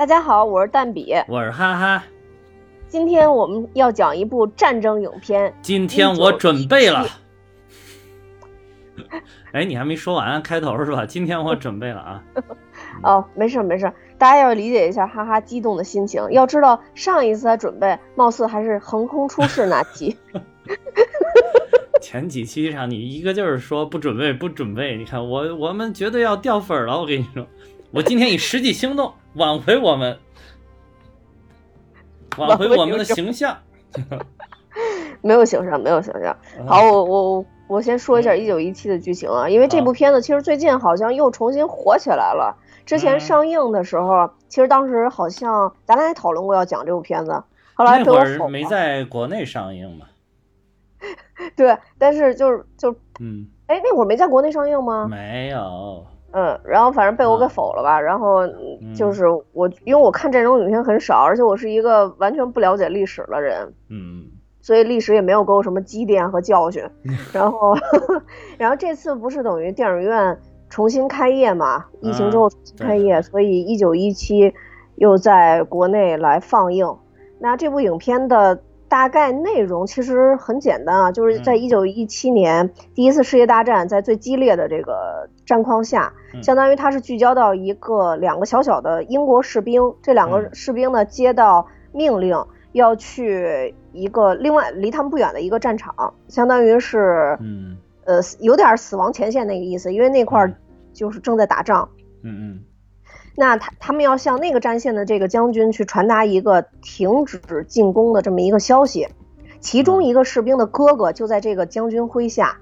大家好，我是蛋比，我是哈哈。今天我们要讲一部战争影片。今天我准备了。哎，你还没说完开头是吧？今天我准备了啊。哦，没事没事，大家要理解一下哈哈激动的心情。要知道上一次他准备，貌似还是横空出世那期。前几期上你一个劲儿说不准备不准备，你看我我们绝对要掉粉了。我跟你说，我今天以实际行动 挽回我们，挽回我们的形象。没有形象，没有形象。好，我我我先说一下一九一七的剧情啊，因为这部片子其实最近好像又重新火起来了。之前上映的时候，其实当时好像咱俩也讨论过要讲这部片子，后来被我否没在国内上映嘛。对，但是就是就嗯，哎，那会儿没在国内上映吗？没有。嗯，然后反正被我给否了吧。然后就是我，因为我看这种影片很少，而且我是一个完全不了解历史的人。嗯。所以历史也没有给我什么积淀和教训。然后，然后这次不是等于电影院重新开业嘛？疫情之后重新开业，所以一九一七又在国内来放映。那这部影片的。大概内容其实很简单啊，就是在一九一七年第一次世界大战在最激烈的这个战况下，相当于它是聚焦到一个两个小小的英国士兵，这两个士兵呢接到命令要去一个另外离他们不远的一个战场，相当于是嗯。呃有点死亡前线那个意思，因为那块就是正在打仗。嗯嗯。那他他们要向那个战线的这个将军去传达一个停止进攻的这么一个消息，其中一个士兵的哥哥就在这个将军麾下，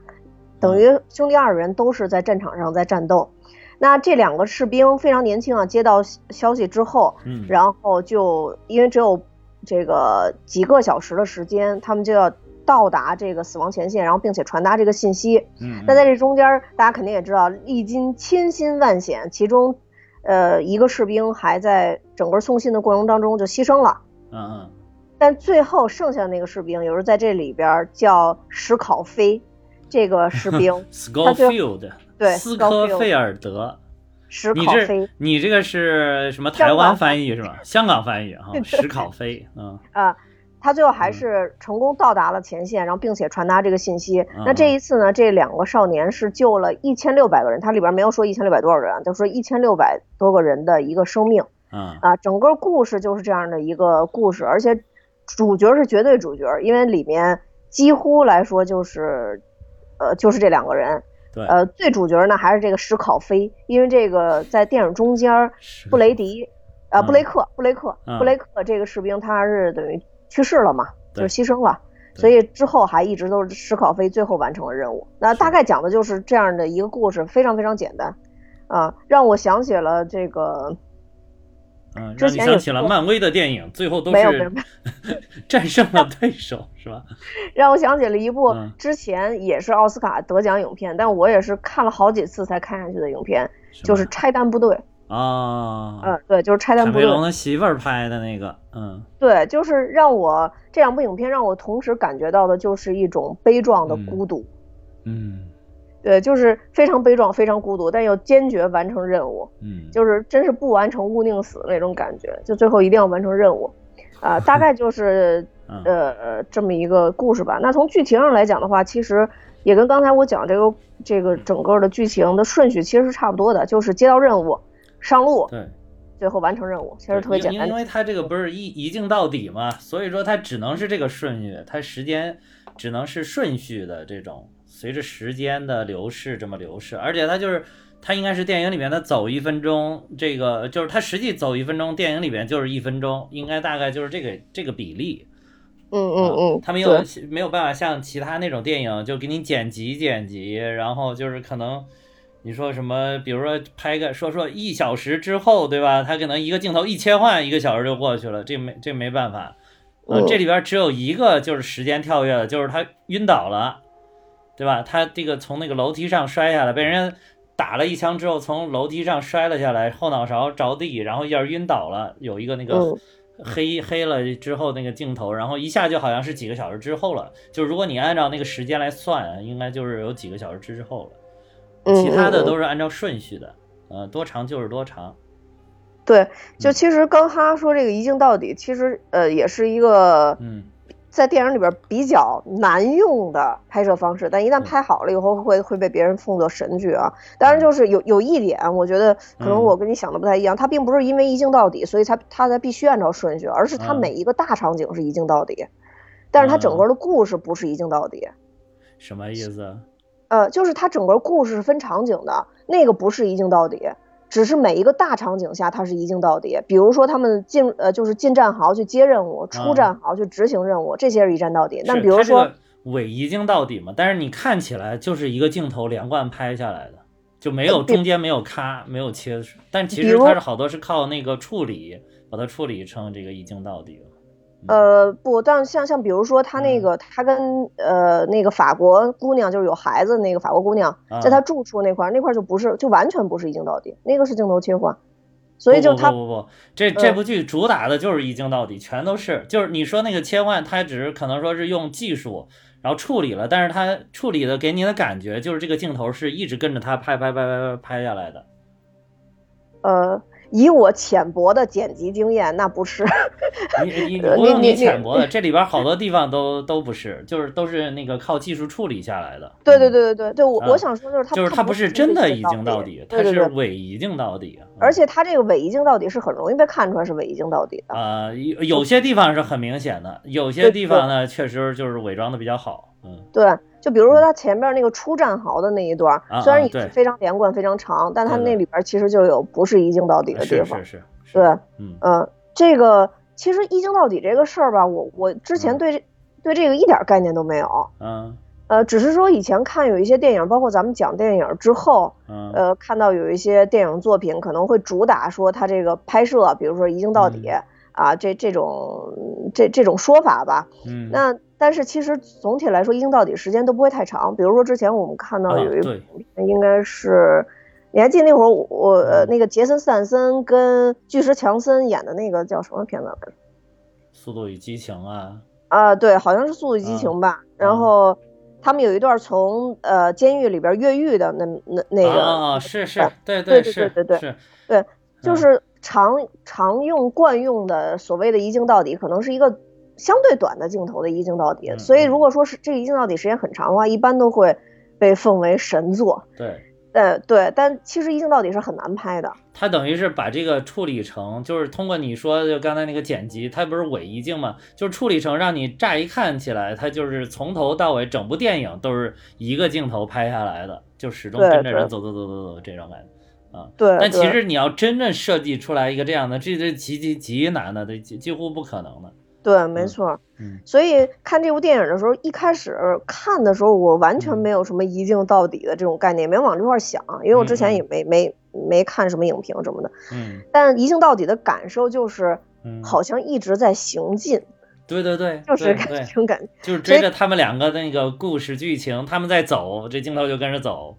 等于兄弟二人都是在战场上在战斗。那这两个士兵非常年轻啊，接到消息之后，嗯，然后就因为只有这个几个小时的时间，他们就要到达这个死亡前线，然后并且传达这个信息。嗯，那在这中间，大家肯定也知道，历经千辛万险，其中。呃，一个士兵还在整个送信的过程当中就牺牲了，嗯嗯，但最后剩下的那个士兵，有人在这里边叫史考菲，这个士 兵，Schofield，对，斯科菲尔德，史考菲，你这个是什么台湾翻译是吧？香港翻译哈，史考菲，嗯啊。他最后还是成功到达了前线，然后并且传达这个信息。那这一次呢，这两个少年是救了一千六百个人，他里边没有说一千六百多少人，就说一千六百多个人的一个生命。啊，整个故事就是这样的一个故事，而且主角是绝对主角，因为里面几乎来说就是，呃，就是这两个人。对。呃，最主角呢还是这个史考菲，因为这个在电影中间，布雷迪，呃，布雷克，布雷克，布雷克这个士兵他是等于。去世了嘛，就是牺牲了，所以之后还一直都是史考菲最后完成了任务。那大概讲的就是这样的一个故事，非常非常简单，啊，让我想起了这个，嗯，让你想起了漫威的电影，最后都是 战胜了对手，是吧？让我想起了一部之前也是奥斯卡得奖影片，但我也是看了好几次才看下去的影片，就是《拆弹部队》。啊，嗯，对，就是拆弹部队。凯龙的媳妇儿拍的那个，嗯，对，就是让我这两部影片让我同时感觉到的就是一种悲壮的孤独，嗯，对，就是非常悲壮、非常孤独，但又坚决完成任务，嗯，就是真是不完成勿宁死那种感觉，就最后一定要完成任务，啊，大概就是 呃这么一个故事吧。那从剧情上来讲的话，其实也跟刚才我讲这个这个整个的剧情的顺序其实是差不多的，就是接到任务。上路，对，最后完成任务，其实特别简单。因为它这个不是一一镜到底嘛，所以说它只能是这个顺序，它时间只能是顺序的这种，随着时间的流逝这么流逝。而且它就是它应该是电影里面的走一分钟，这个就是它实际走一分钟，电影里边就是一分钟，应该大概就是这个这个比例。嗯嗯嗯，他没有没有办法像其他那种电影就给你剪辑剪辑，然后就是可能。你说什么？比如说拍个说说一小时之后，对吧？他可能一个镜头一切换，一个小时就过去了，这没这没办法。呃，这里边只有一个就是时间跳跃的，就是他晕倒了，对吧？他这个从那个楼梯上摔下来，被人家打了一枪之后，从楼梯上摔了下来，后脑勺着地，然后一下晕倒了。有一个那个黑黑了之后那个镜头，然后一下就好像是几个小时之后了。就如果你按照那个时间来算，应该就是有几个小时之后了。其他的都是按照顺序的，呃，多长就是多长。对，就其实刚哈说这个一镜到底，其实呃也是一个嗯。在电影里边比较难用的拍摄方式，但一旦拍好了以后会会被别人奉作神剧啊。当然，就是有有一点，我觉得可能我跟你想的不太一样，它并不是因为一镜到底，所以它它才必须按照顺序，而是它嗯。每一个大场景是一镜到底，但是它整个的故事不是一镜到底。什么意思？呃，就是它整个故事是分场景的，那个不是一镜到底，只是每一个大场景下它是一镜到底。比如说他们进呃就是进战壕去接任务，出啊战壕去执行任务，这些是一站到底。但比如说，它这个伪一镜到底嘛，但是你看起来就是一个镜头连贯拍下来的，就没有中间没有咔，没有切，但其实它是好多是靠那个处理把它处理成这个一镜到底了。呃不，但像像比如说他那嗯。个他跟呃那个法国姑娘就是有孩子那个法国姑娘，在啊他住处那块儿那块儿就不是就完全不是一镜到底，那个是镜头切换，所以就他不不不不，这这嗯部剧主打的就是一镜到底，全都是就是你说那个切换，它只是可能说是用技术然后处理了，但是它处理的给你的感觉就是这个镜头是一直跟着他拍拍拍拍拍拍下来的。呃以我浅薄的剪辑经验，那不是。你你 呃不用你浅薄的，这里边好多地方都都不是，就是都是那个靠技术处理下来的。对对嗯，对对对对，我啊我想说就是他就是它不是真的一镜到底，它是伪一镜到底。嗯而且他这个伪一镜到底是很容易被看出来是伪一镜到底的。啊，有有些地方是很明显的，有些地方呢确实就是伪装的比较好。嗯对，就比如说他前面那个出战壕的那一段啊，虽然也是非常连贯、非常长，但它对对。那里边其实就有不是一镜到底的地方是是。是，是对，嗯。嗯，这个其实一镜到底这个事儿吧，我我之前嗯。对这对这个一点概念都没有。嗯。呃，只是说以前看有一些电影，包括咱们讲电影之后，嗯。呃，看到有一些电影作品可能会主打说它这个拍摄，比如说一镜到底、嗯。啊，这这种这这种说法吧。嗯，那但是其实总体来说，一镜到底时间都不会太长。比如说之前我们看到啊有一部影片，应该是你还记得那会儿我我呃嗯那个杰森斯坦森跟巨石强森演的那个叫什么片子来着？速度与激情啊，啊，对，好像是《速度与激情》吧。然嗯后他们有一段从呃监狱里边越狱的那那那个，啊是是，对对对是对对是，对，就嗯是常常用惯用的所谓的一镜到底，可能是一个相对短的镜头的一镜到底。嗯所以嗯如果说是这个一镜到底时间很长的话，一般都会被奉为神作。对。呃，对，但其实一镜到底是很难拍的。它等于是把这个处理成，就是通过你说就刚才那个剪辑，它不是伪一镜嘛，就是处理成让你乍一看起来，它就是从头到尾整部电影都是一个镜头拍下来的，就始终跟着人走走走走走这种感觉啊。对，但其实你要真正设计出来一个这样的，这是极极极难的，这几几乎不可能的。对，没嗯错。嗯所以看这部电影的时候，一开始看的时候，我完全嗯没有什么一镜到底的这种概念，没往这块儿想，因为我之前也没没没看什么影评什么的。嗯但一镜到底的感受就是，嗯，好像一直在行进，对对对，就是这种感觉。就是追着他们两个的那个故事剧情，他们在走，这镜头就跟着走。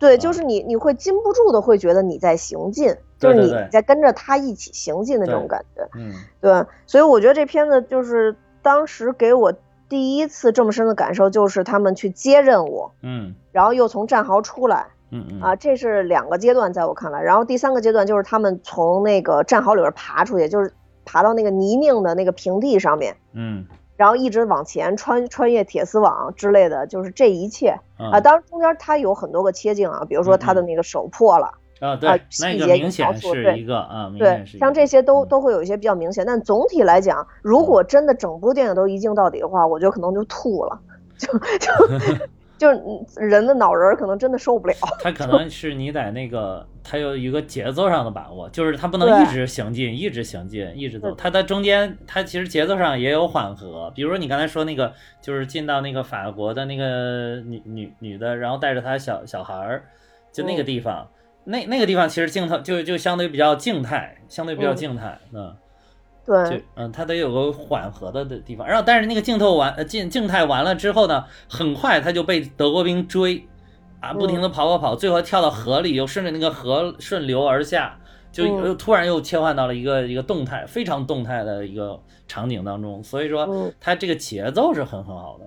对，啊就是你你会禁不住的会觉得你在行进，就是你在跟着他一起行进的这种感觉。嗯对，所以我觉得这片子就是当时给我第一次这么深的感受，就是他们去接任务，嗯然后又从战壕出来。嗯嗯啊，这是两个阶段，在我看来，然后第三个阶段就是他们从那个战壕里边爬出去，就是爬到那个泥泞的那个平地上面，嗯然后一直往前穿穿越铁丝网之类的，就是这一切。嗯啊。当然中间它有很多个切镜啊，比如说他的那个手破了，啊，啊对，那细节个明显描述对是一个啊，对像这些都嗯。都会有一些比较明显，但总体来讲，如果真的整部电影都一镜到底的话，我觉得可能就吐了，就 就就是人的脑仁儿可能真的受不了。他可能是你在那个，他有一个节奏上的把握，就是他不能一直行进，一直行进，一直走。对它在中间，他其实节奏上也有缓和。比如说你刚才说那个，就是进到那个法国的那个女女女的，然后带着她小小孩儿，就那个嗯地方，那那个地方其实镜头就就相对比较静态，相对比较嗯静态，嗯。就对，嗯，它得有个缓和的的地方，然后但是那个镜头完呃静静态完了之后呢，很快他就被德国兵追，啊，不停的跑跑跑，最后跳到河里，又顺着那个河顺流而下，就嗯。又突然又切换到了一个一个动态非常动态的一个场景当中，所以说嗯。它这个节奏是很很好的，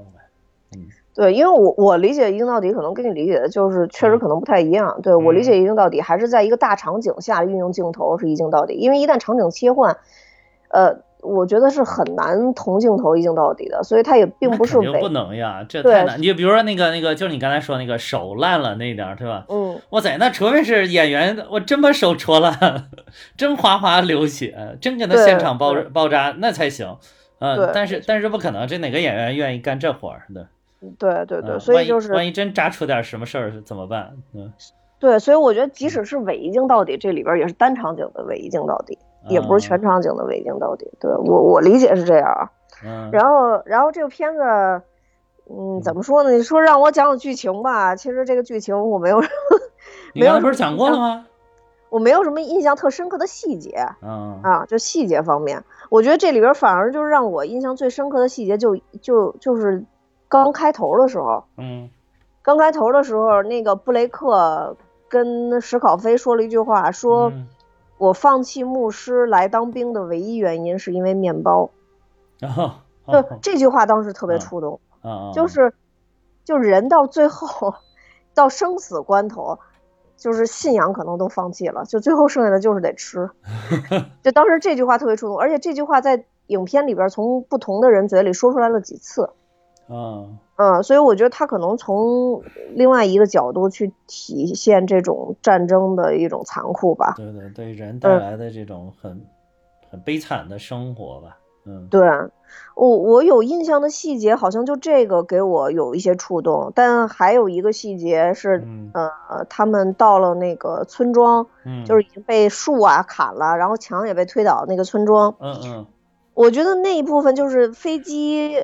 嗯。对，因为我我理解一镜到底可能跟你理解的就是确实可能不太一样。对我理解一镜到底还是在一个大场景下运用镜头是一镜到底，因为一旦场景切换，呃。我觉得是很难同镜头一镜到底的，所以它也并不是不能呀，这太难。你就比如说那个那个，就是你刚才说那个手烂了那点儿，对吧？嗯，哇塞，那除非是演员，我真把手戳烂，真哗哗流血，真给他现场包包扎，那才行。嗯，但是但是不可能，这哪个演员愿意干这活儿的？对对对，所以就是万一真扎出点什么事儿怎么办？嗯，对，所以我觉得即使是伪一镜到底，这里边也是单场景的伪一镜到底。也不是全场景的围巾到底，对我我理解是这样。嗯，然后然后这个片子，嗯，怎么说呢？你说让我讲讲剧情吧，其实这个剧情我没有什么，没有不是讲过了吗？我没有什么印象特深刻的细节。嗯啊，就细节方面，我觉得这里边反而就是让我印象最深刻的细节，就就就是刚开头的时候。嗯，刚开头的时候，那个布雷克跟史考菲说了一句话，说。我放弃牧师来当兵的唯一原因是因为面包，就这句话当时特别触动，就是，就人到最后，到生死关头，就是信仰可能都放弃了，就最后剩下的就是得吃，就当时这句话特别触动，而且这句话在影片里边从不同的人嘴里说出来了几次。嗯嗯，所以我觉得他可能从另外一个角度去体现这种战争的一种残酷吧。对对对，人带来的这种很很悲惨的生活吧。嗯，对我我有印象的细节好像就这个给我有一些触动，但还有一个细节是，呃，他们到了那个村庄，就是已经被树啊砍了，然后墙也被推倒那个村庄。嗯嗯，我觉得那一部分就是飞机。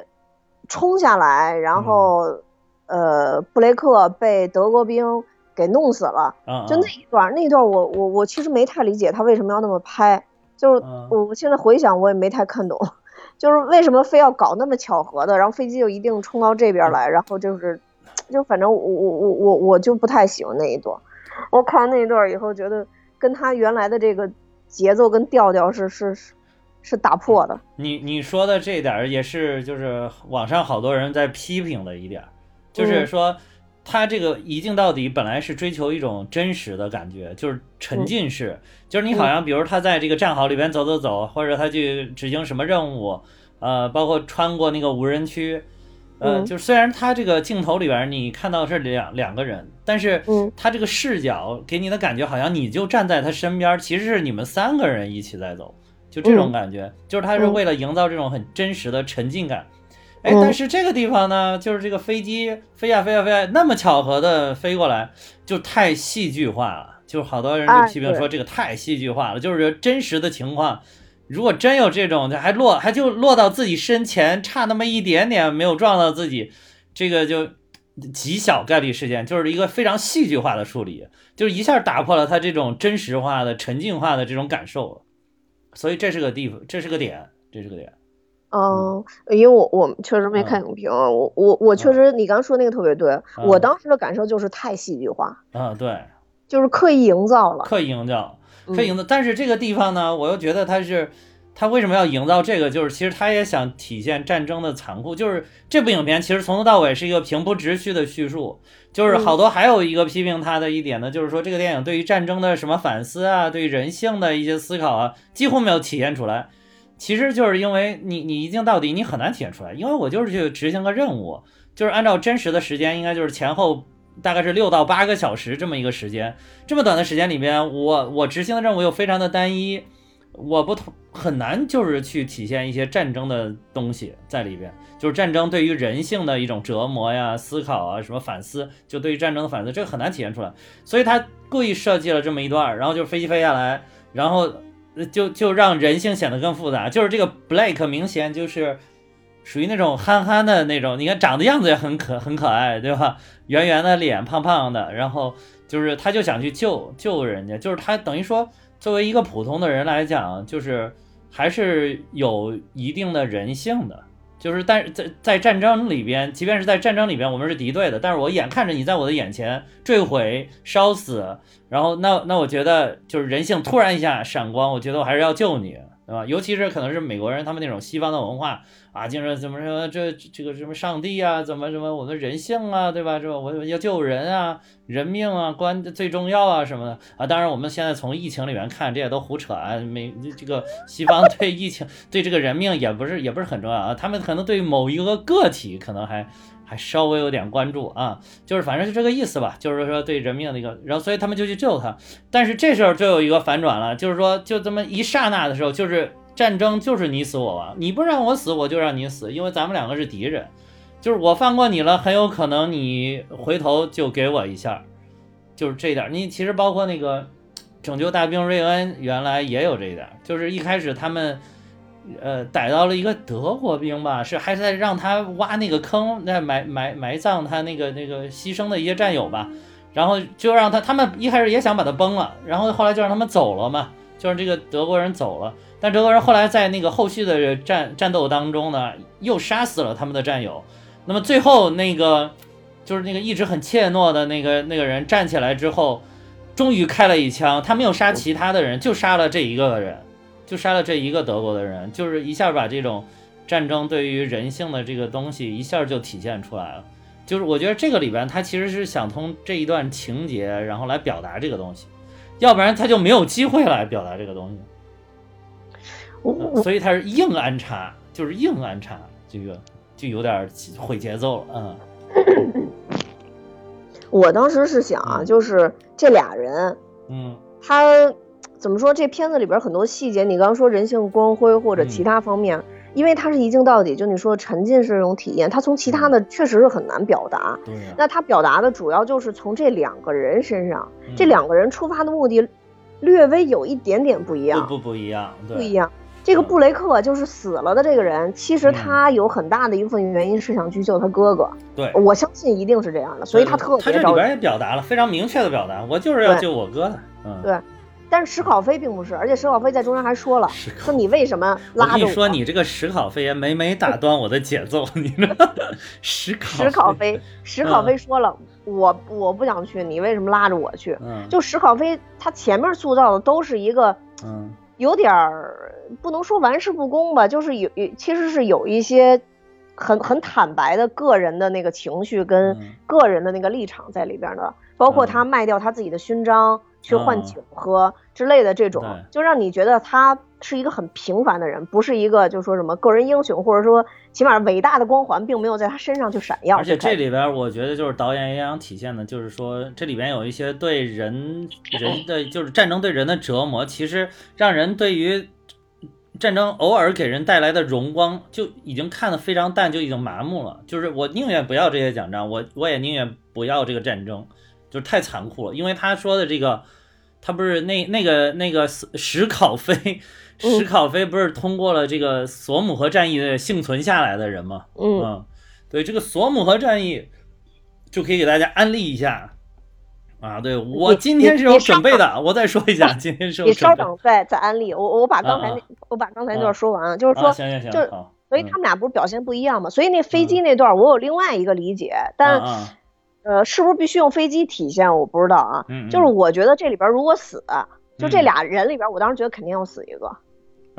冲下来，然后，呃，布雷克被德国兵给弄死了。就那一段，那一段我我我其实没太理解他为什么要那么拍，就是我我现在回想我也没太看懂，就是为什么非要搞那么巧合的，然后飞机就一定冲到这边来，然后就是，就反正我我我我我就不太喜欢那一段。我看完那一段以后，觉得跟他原来的这个节奏跟调调是是是。是打破的。你你说的这点也是，就是网上好多人在批评的一点，就是说他这个一镜到底本来是追求一种真实的感觉，就是沉浸式，就是你好像比如他在这个战壕里边走走走，或者他去执行什么任务，呃，包括穿过那个无人区，呃，就是虽然他这个镜头里边你看到是两两个人，但是他这个视角给你的感觉好像你就站在他身边，其实是你们三个人一起在走。就这种感觉，就是他是为了营造这种很真实的沉浸感。哎，但是这个地方呢，就是这个飞机飞呀飞呀飞呀，那么巧合的飞过来，就太戏剧化了。就好多人就批评说这个太戏剧化了。就是真实的情况，如果真有这种，还落还就落到自己身前，差那么一点点没有撞到自己，这个就极小概率事件，就是一个非常戏剧化的处理，就是一下打破了他这种真实化的沉浸化的这种感受。所以这是个地方，这是个点，这是个点。嗯，因为我我确实没看影评，我我我确实你刚说那个特别对，我当时的感受就是太戏剧化。嗯，对，就是刻意营造了，刻意营造，刻意营造。但是这个地方呢，我又觉得它是。他为什么要营造这个？就是其实他也想体现战争的残酷。就是这部影片其实从头到尾是一个平铺直叙的叙述。就是好多还有一个批评他的一点呢，就是说这个电影对于战争的什么反思啊，对于人性的一些思考啊，几乎没有体现出来。其实就是因为你你一镜到底你很难体现出来，因为我就是去执行个任务，就是按照真实的时间，应该就是前后大概是六到八个小时这么一个时间，这么短的时间里边，我我执行的任务又非常的单一。我不同很难，就是去体现一些战争的东西在里边，就是战争对于人性的一种折磨呀、思考啊、什么反思，就对于战争的反思，这个很难体现出来。所以他故意设计了这么一段，然后就飞机飞下来，然后就就让人性显得更复杂。就是这个 Blake 明显就是属于那种憨憨的那种，你看长的样子也很可很可爱，对吧？圆圆的脸，胖胖的，然后就是他就想去救救人家，就是他等于说。作为一个普通的人来讲，就是还是有一定的人性的，就是但是在在战争里边，即便是在战争里边，我们是敌对的，但是我眼看着你在我的眼前坠毁、烧死，然后那那我觉得就是人性突然一下闪光，我觉得我还是要救你，对吧？尤其是可能是美国人，他们那种西方的文化啊，经常怎么说这这个什么上帝啊，怎么什么我们人性啊，对吧？这我要救人啊，人命啊，关最重要啊什么的啊。当然，我们现在从疫情里面看，这些都胡扯啊。美这个西方 对疫情对这个人命也不是也不是很重要啊，他们可能对某一个个体可能还还稍微有点关注啊，就是反正是这个意思吧，就是说对人命的一个，然后所以他们就去救他。但是这时候就有一个反转了，就是说就这么一刹那的时候，就是。战争就是你死我亡，你不让我死，我就让你死，因为咱们两个是敌人。就是我放过你了，很有可能你回头就给我一下，就是这点。你其实包括那个拯救大兵瑞恩，原来也有这一点，就是一开始他们呃逮到了一个德国兵吧，是还是在让他挖那个坑，在埋埋埋葬他那个那个牺牲的一些战友吧，然后就让他他们一开始也想把他崩了，然后后来就让他们走了嘛，就让这个德国人走了。但德国人后来在那个后续的战战斗当中呢，又杀死了他们的战友。那么最后那个就是那个一直很怯懦的那个那个人站起来之后，终于开了一枪。他没有杀其他的人，就杀了这一个人，就杀了这一个德国的人，就是一下把这种战争对于人性的这个东西一下就体现出来了。就是我觉得这个里边他其实是想通这一段情节，然后来表达这个东西，要不然他就没有机会来表达这个东西。所以他是硬安插，就是硬安插，这个就有点毁节奏了。嗯，我当时是想啊，就是这俩人，嗯，他怎么说？这片子里边很多细节，你刚刚说人性光辉或者其他方面，因为它是一镜到底，就你说沉浸式这种体验，它从其他的确实是很难表达。对。那它表达的主要就是从这两个人身上，这两个人出发的目的略微有一点点不一样。不不不一样，不一样。这个布雷克就是死了的这个人，其实他有很大的一部分原因是想去救他哥哥。对，我相信一定是这样的，所以他特别。他这里边也表达了非常明确的表达，我就是要救我哥的。嗯，对。但是史考飞并不是，而且史考飞在中间还说了，说你为什么拉着我？说你这个史考飞也每每打 断我的节奏，你史考史考飞史考飞说了，我我不想去，你为什么拉着我去？嗯，就史考飞他前面塑造的都是一个嗯。有点儿不能说玩世不恭吧，就是有有其实是有一些很很坦白的个人的那个情绪跟个人的那个立场在里边的，包括他卖掉他自己的勋章去换酒喝之类的这种，就让你觉得他是一个很平凡的人，不是一个就说什么个人英雄或者说。起码伟大的光环并没有在他身上去闪耀，而且这里边我觉得就是导演也想体现的，就是说这里边有一些对人人的就是战争对人的折磨，其实让人对于战争偶尔给人带来的荣光就已经看得非常淡，就已经麻木了。就是我宁愿不要这些奖章，我我也宁愿不要这个战争，就是太残酷了。因为他说的这个，他不是那那个那个史考菲。史考菲不是通过了这个索姆河战役的幸存下来的人吗？嗯，对，这个索姆河战役就可以给大家安利一下啊。对我今天是有准备的，我再说一下，今天是有你稍等，再再安利。我我把刚才那我把刚才那段说完，就是说，行行行，就所以他们俩不是表现不一样吗？所以那飞机那段我有另外一个理解，但呃，是不是必须用飞机体现？我不知道啊。就是我觉得这里边如果死，就这俩人里边，我当时觉得肯定要死一个。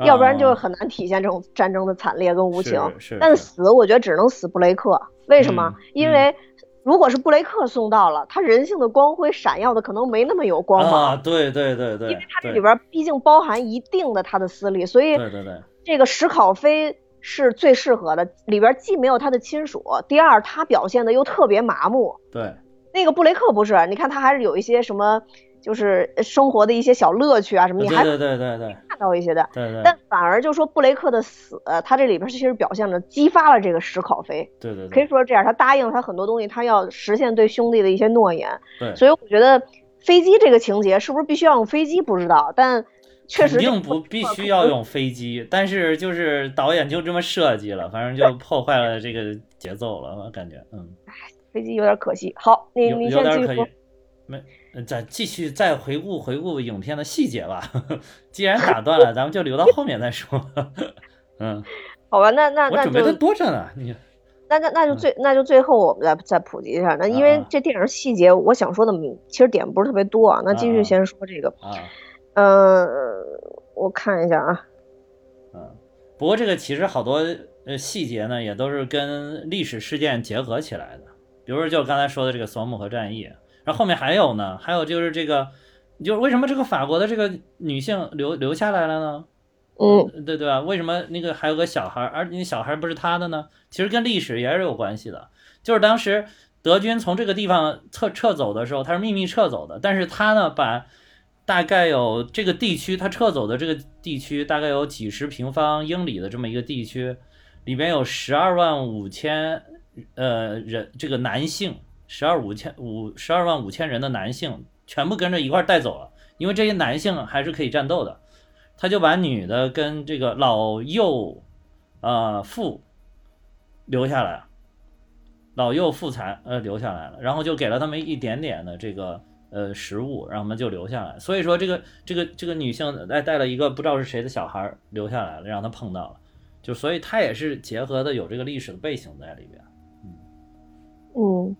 要不然就很难体现这种战争的惨烈跟无情。但死，我觉得只能死布雷克。为什么？因为如果是布雷克送到了，他人性的光辉闪耀的可能没那么有光芒。啊，对对对对。因为他这里边毕竟包含一定的他的私利，所以对对对，这个史考飞是最适合的。里边既没有他的亲属，第二他表现的又特别麻木。对。那个布雷克不是，你看他还是有一些什么。就是生活的一些小乐趣啊什么，你还对对对对看到一些的，对对。但反而就说布雷克的死，他这里边其实表现的激发了这个史考菲，对对，可以说是这样，他答应他很多东西，他要实现对兄弟的一些诺言。对，所以我觉得飞机这个情节是不是必须要用飞机不知道，但确实肯定不必须要用飞机，但是就是导演就这么设计了，反正就破坏了这个节奏了，我感觉，嗯。哎，飞机有点可惜。好，你你先继续。没。咱继续再回顾回顾影片的细节吧。既然打断了，咱们就留到后面再说。嗯，好吧，那那我准备的多着呢。你 那那那就最那就最后我们再再普及一下。那因为这电影细节，我想说的其实点不是特别多啊。那继续先说这个。啊。嗯，我看一下啊。嗯不过这个其实好多呃细节呢，也都是跟历史事件结合起来的。比如说，就刚才说的这个索姆河战役，然后后面还有呢，还有就是这个，就是为什么这个法国的这个女性留留下来了呢？嗯，对对吧？为什么那个还有个小孩，而那小孩不是他的呢？其实跟历史也是有关系的。就是当时德军从这个地方撤撤走的时候，他是秘密撤走的，但是他呢把大概有这个地区，他撤走的这个地区大概有几十平方英里的这么一个地区，里边有十二万五千呃人，这个男性十二五千五十二万五千人的男性全部跟着一块带走了，因为这些男性还是可以战斗的。他就把女的跟这个老幼，呃妇留下来，老幼妇残呃留下来了，然后就给了他们一点点的这个呃食物，然后我们就留下来。所以说这个这个这个女性带带了一个不知道是谁的小孩留下来了，让他碰到了，就所以他也是结合的有这个历史的背景在里边。嗯嗯，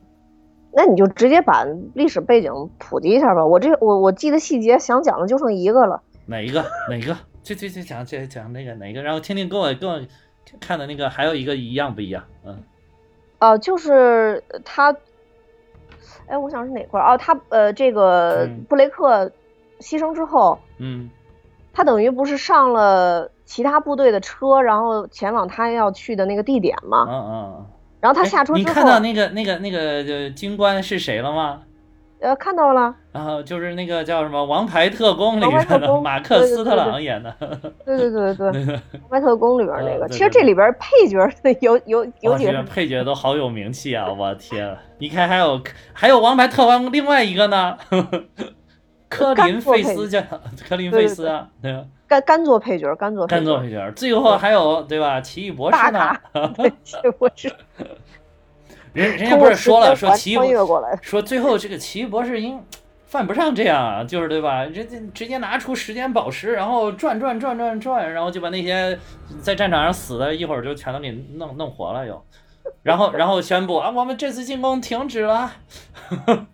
那你就直接把历史背景普及一下吧。我这我我记得细节想讲的就剩一个了。哪一个？哪一个？这这这讲这讲那个哪一个？然后听听跟我跟我看的那个还有一个一样不一样？嗯，哦，就是他，哎，我想是哪块儿？哦，他呃，这个布雷克牺牲之后，嗯，他等于不是上了其他部队的车，然后前往他要去的那个地点吗？嗯嗯。然后他下车之后，你看到那个那个那个军官是谁了吗？呃，看到了，然后就是那个叫什么《王牌特工》里面的马克斯特朗演的，对对对对对，《王牌特工》里边那个，其实这里边配角有有有几个配角都好有名气啊！我天，你看还有还有《王牌特工》另外一个呢，科林费斯叫 科林费斯啊，对吧？干干做配角，干做干做配角，最后还有对吧？奇异博士呢？奇异博士。人人家不是说了，说奇异说最后这个奇异博士应犯不上这样啊，就是对吧？直接直接拿出时间宝石，然后转转转转转，然后就把那些在战场上死的，一会儿就全都给弄弄活了又，然后然后宣布啊，我们这次进攻停止了。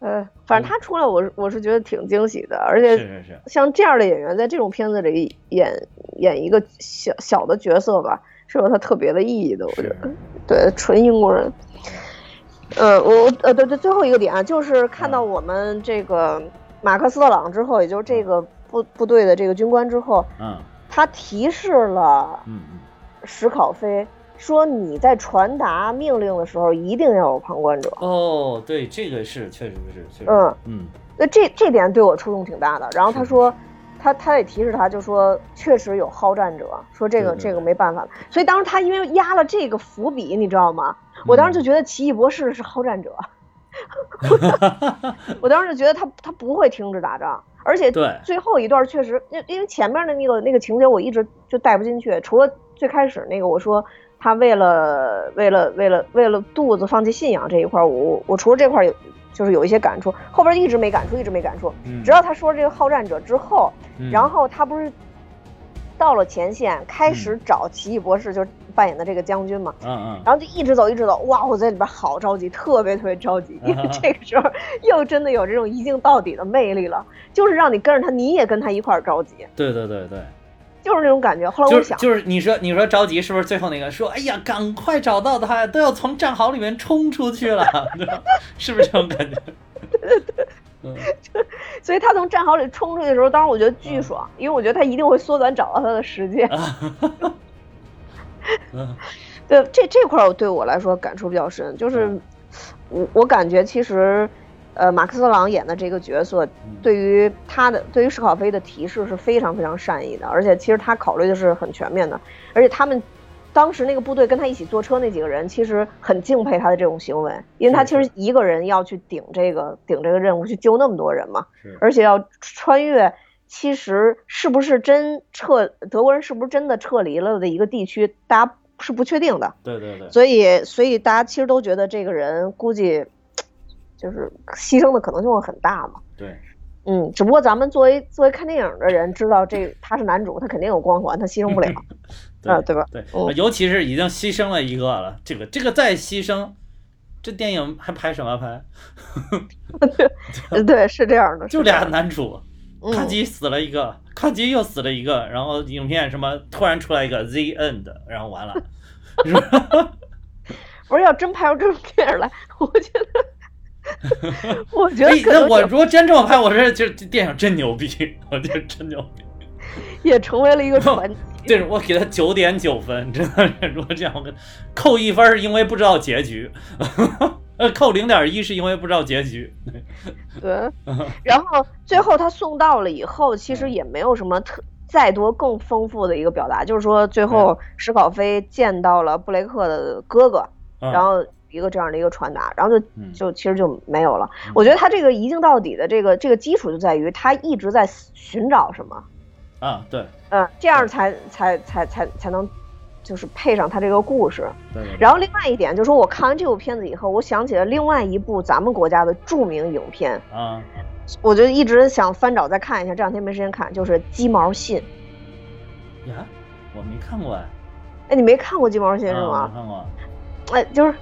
呃，反正他出来，我是我是觉得挺惊喜的，而且是是是，像这样的演员在这种片子里演演一个小小的角色吧。是有它特别的意义的，我觉得，对，纯英国人。呃，我呃，对对，最后一个点啊，就是看到我们这个马克思特朗之后，也就是这个部部队的这个军官之后，嗯，他提示了，嗯史考菲说你在传达命令的时候一定要有旁观者。哦，对，这个是确实是，确实，嗯嗯，那这这点对我触动挺大的。然后他说。他他也提示他，就说确实有好战者，说这个这个没办法。所以当时他因为压了这个伏笔，你知道吗？我当时就觉得奇异博士是好战者，我当时就觉得他他不会停止打仗，而且最后一段确实，因因为前面的那个那个情节我一直就带不进去，除了最开始那个我说他为了为了为了为了肚子放弃信仰这一块，我我除了这块有。就是有一些感触，后边一直没感触，一直没感触。直到他说这个好战者之后，然后他不是到了前线，开始找奇异博士，就扮演的这个将军嘛。嗯嗯。然后就一直走，一直走。哇，我在里边好着急，特别特别着急，因为这个时候又真的有这种一镜到底的魅力了，就是让你跟着他，你也跟他一块着急。对对对对。就是那种感觉。后来我想，就是你说你说着急，是不是最后那个说，哎呀，赶快找到他，都要从战壕里面冲出去了，是不是这种感觉？对 对对，嗯。所以他从战壕里冲出去的时候，当时我觉得巨爽，因为我觉得他一定会缩短找到他的时间。对，这这块儿对我来说感触比较深，就是我我感觉其实。呃，马克思朗演的这个角色，对于他的对于史考菲的提示是非常非常善意的，而且其实他考虑的是很全面的，而且他们当时那个部队跟他一起坐车那几个人，其实很敬佩他的这种行为，因为他其实一个人要去顶这个顶这个任务，去救那么多人嘛，而且要穿越，其实是不是真撤德国人是不是真的撤离了的一个地区，大家是不确定的，对对对，所以所以大家其实都觉得这个人估计。就是牺牲的可能性会很大嘛？对，嗯，只不过咱们作为作为看电影的人知道这他是男主，他肯定有光环，他牺牲不了，啊，对吧？对，尤其是已经牺牲了一个了，这个这个再牺牲，这电影还拍什么拍？对，是这样的，就俩男主，咔叽死了一个，咔叽又死了一个，然后影片什么突然出来一个 The End，然后完了。不是要真拍出这种电影来，我觉得，我觉得那我如果真这么拍，我说这电影真牛逼，我觉得真牛逼，也成为了一个传奇。对，我给他九点九分，真的如果这样，我扣一分是因为不知道结局，呃，扣零点一是因为不知道结局。对，然后最后他送到了以后，其实也没有什么特再多更丰富的一个表达，就是说最后史考菲见到了布雷克的哥哥，然后一个这样的一个传达，然后就就其实就没有了。我觉得他这个一镜到底的这个这个基础就在于他一直在寻找什么。啊，对，嗯，这样才才才才才能，就是配上他这个故事。对。然后另外一点就是说，我看完这部片子以后，我想起了另外一部咱们国家的著名影片啊，我就一直想翻找再看一下，这两天没时间看，就是《鸡毛信》。呀，我没看过哎。哎，你没看过《鸡毛信》是吗？没看过。哎，就是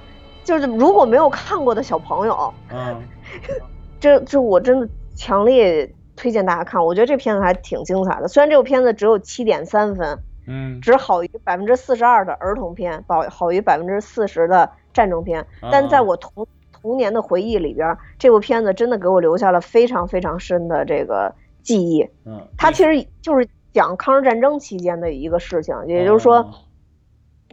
就是如果没有看过的小朋友，嗯，这这我真的强烈。推荐大家看，我觉得这片子还挺精彩的。虽然这部片子只有七点三分，嗯，只好于百分之四十二的儿童片，好好于百分之四十的战争片。但在我童童年的回忆里边，这部片子真的给我留下了非常非常深的这个记忆。嗯，它其实就是讲抗日战争期间的一个事情，也就是说，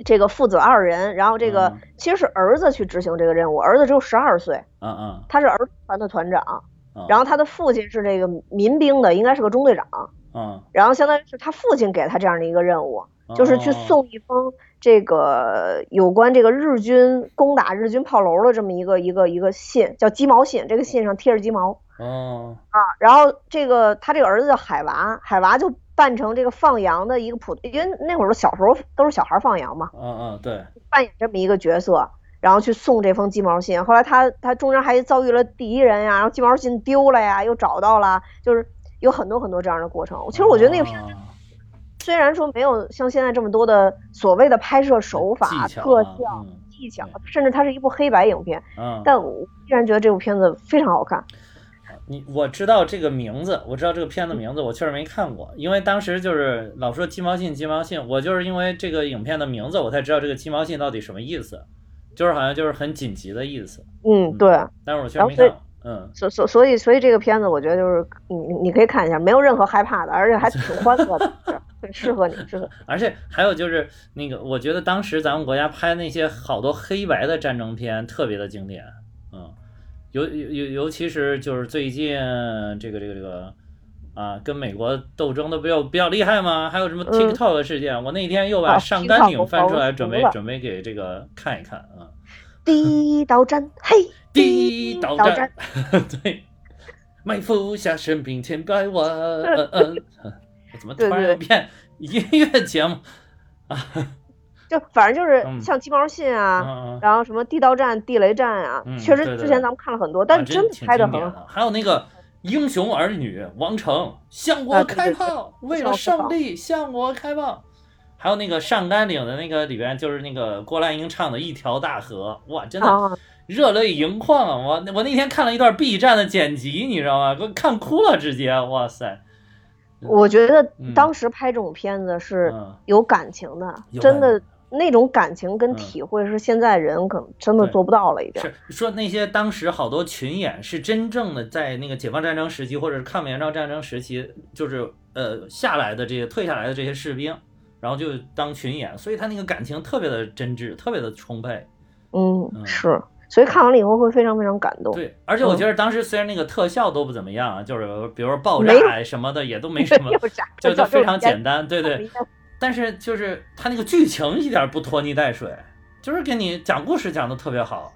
这个父子二人，然后这个其实是儿子去执行这个任务，儿子只有十二岁，嗯嗯，他是儿童团的团长。然后他的父亲是这个民兵的，应该是个中队长。嗯，然后相当于是他父亲给他这样的一个任务，就是去送一封这个有关这个日军攻打日军炮楼的这么一个一个一个信，叫鸡毛信。这个信上贴着鸡毛。哦。啊，然后这个他这个儿子叫海娃，海娃就扮成这个放羊的一个普，因为那会儿小时候都是小孩放羊嘛。嗯嗯，对。扮演这么一个角色。然后去送这封鸡毛信，后来他他中间还遭遇了敌人呀，然后鸡毛信丢了呀，又找到了，就是有很多很多这样的过程。其实我觉得那个片子虽然说没有像现在这么多的所谓的拍摄手法、特效技巧，甚至它是一部黑白影片，但我依然觉得这部片子非常好看。你我知道这个名字，我知道这个片子名字，我确实没看过，因为当时就是老说鸡毛信鸡毛信，我就是因为这个影片的名字，我才知道这个鸡毛信到底什么意思。就是好像就是很紧急的意思，嗯，对。但是我确实没看，嗯，所所所以所以这个片子我觉得就是你你可以看一下，没有任何害怕的，而且还挺欢乐的，很适合你，适合。而且还有就是那个，我觉得当时咱们国家拍那些好多黑白的战争片特别的经典，嗯，尤尤尤其是就是最近这个这个这个。啊，跟美国斗争的比较比较厉害吗？还有什么 TikTok 事件？我那天又把上甘岭翻出来，准备准备给这个看一看啊。第一刀战，嘿，第一刀战，对，埋伏下神兵千百万。嗯嗯，我怎么突然变音乐节目啊？就反正就是像鸡毛信啊，然后什么地道战、地雷战啊，确实之前咱们看了很多，但是真的拍的很好。还有那个。英雄儿女王成向我开炮，为了胜利向我开炮。还有那个上甘岭的那个里边，就是那个郭兰英唱的一条大河，哇，真的热泪盈眶。我我那天看了一段 B 站的剪辑，你知道吗？给我看哭了，直接，哇塞！我觉得当时拍这种片子是有感情的，真的。那种感情跟体会是现在人可能真的做不到了，已经。是说那些当时好多群演是真正的在那个解放战争时期或者是抗美援朝战争时期，就是呃下来的这些退下来的这些士兵，然后就当群演，所以他那个感情特别的真挚，特别的充沛。嗯，是，所以看完了以后会非常非常感动。对，而且我觉得当时虽然那个特效都不怎么样啊，就是比如说爆炸什么的也都没什么，就都非常简单，对对。但是就是他那个剧情一点不拖泥带水，就是给你讲故事讲的特别好。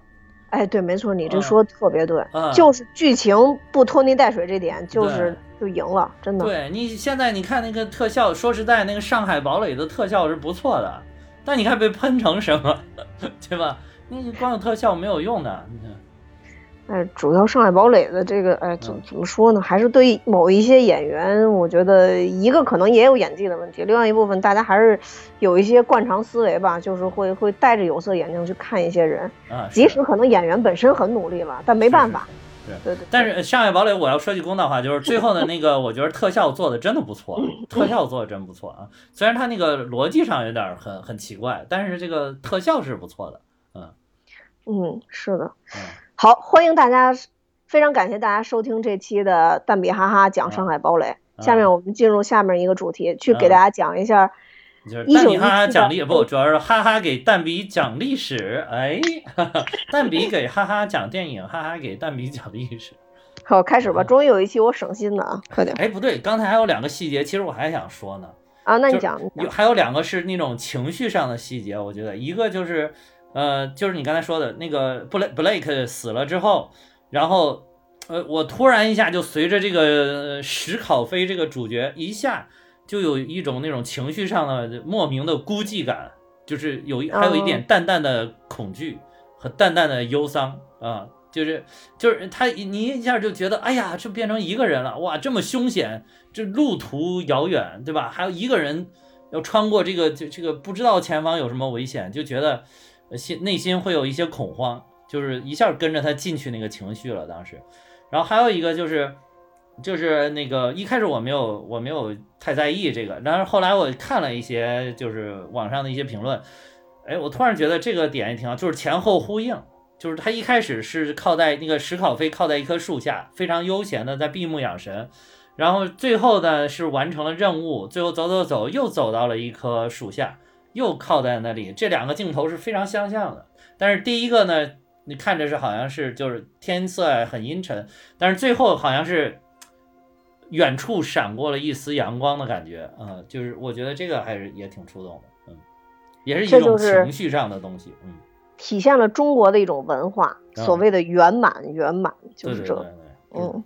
哎，对，没错，你这说的特别对，就是剧情不拖泥带水这点，就是就赢了，真的。对你现在你看那个特效，说实在，那个《上海堡垒》的特效是不错的，但你看被喷成什么，对吧？那个光有特效没有用的，你看。哎，主要上海堡垒的这个，哎，怎怎么说呢？还是对某一些演员，我觉得一个可能也有演技的问题，另外一部分大家还是有一些惯常思维吧，就是会会戴着有色眼镜去看一些人，即使可能演员本身很努力了，但没办法，对对。但是《上海堡垒》我要说句公道话，就是最后的那个，我觉得特效做的真的不错，特效做的真不错啊。虽然它那个逻辑上有点很很奇怪，但是这个特效是不错的。嗯嗯，是的。好，欢迎大家，非常感谢大家收听这期的蛋比哈哈讲《上海堡垒》。下面我们进入下面一个主题，去给大家讲一下。就是蛋比哈哈讲历不，主要是哈哈给蛋比讲历史。哎，蛋比给哈哈讲电影，哈哈给蛋比讲历史。好，开始吧。终于有一期我省心的啊，快点。哎，不对，刚才还有两个细节，其实我还想说呢。啊，那你讲。有还有两个是那种情绪上的细节，我觉得一个就是，呃，就是你刚才说的那个布雷布雷克死了之后，然后，呃，我突然一下就随着这个史考菲这个主角一下。就有一种那种情绪上的莫名的孤寂感，就是有一还有一点淡淡的恐惧和淡淡的忧伤啊，就是就是他你一下就觉得哎呀，这变成一个人了哇，这么凶险，这路途遥远，对吧？还有一个人要穿过这个这这个不知道前方有什么危险，就觉得心内心会有一些恐慌，就是一下跟着他进去那个情绪了。当时，然后还有一个就是。就是那个一开始我没有我没有太在意这个，但是后来我看了一些就是网上的一些评论，哎，我突然觉得这个点也挺好，就是前后呼应，就是他一开始是靠在那个史考菲靠在一棵树下，非常悠闲的在闭目养神，然后最后呢是完成了任务，最后走走走又走到了一棵树下，又靠在那里，这两个镜头是非常相像的，但是第一个呢，你看着是好像是就是天色很阴沉，但是最后好像是。远处闪过了一丝阳光的感觉，啊，就是我觉得这个还是也挺触动的，嗯，也是一种情绪上的东西，嗯，体现了中国的一种文化，所谓的圆满，圆满就是这，嗯，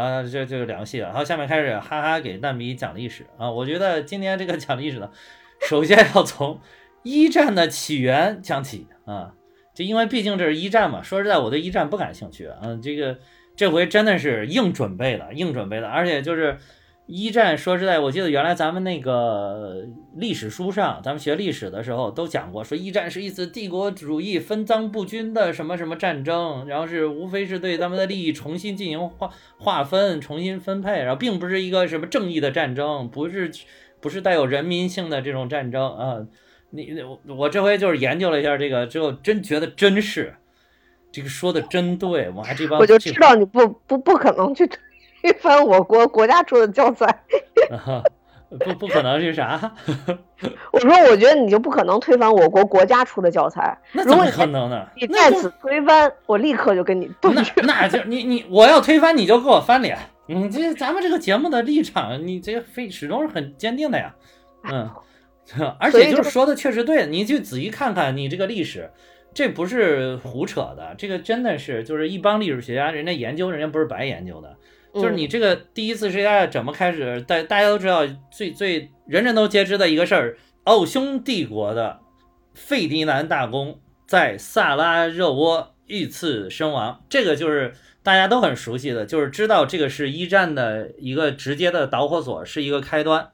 啊，这就两个戏了，好，下面开始哈哈给蛋米讲历史啊，我觉得今天这个讲历史呢，首先要从一战的起源讲起啊，就因为毕竟这是一战嘛，说实在，我对一战不感兴趣，啊，这个。这回真的是硬准备的，硬准备的，而且就是一战。说实在，我记得原来咱们那个历史书上，咱们学历史的时候都讲过，说一战是一次帝国主义分赃不均的什么什么战争，然后是无非是对咱们的利益重新进行划划分、重新分配，然后并不是一个什么正义的战争，不是不是带有人民性的这种战争啊。你我我这回就是研究了一下这个之后，真觉得真是。这个说的真对，我还这帮我就知道你不不不可能去推翻我国国家出的教材，不不可能是啥？我说我觉得你就不可能推翻我国国家出的教材，那怎么可能呢？你再次推翻，我立刻就跟你那那就你你我要推翻你就给我翻脸，你这咱们这个节目的立场，你这非始终是很坚定的呀，嗯，而且就是说的确实对，你就仔细看看你这个历史。这不是胡扯的，这个真的是就是一帮历史学家，人家研究，人家不是白研究的。就是你这个第一次世界大战怎么开始？大大家都知道，最最人人都皆知的一个事儿，奥匈帝国的费迪南大公在萨拉热窝遇刺身亡，这个就是大家都很熟悉的，就是知道这个是一战的一个直接的导火索，是一个开端。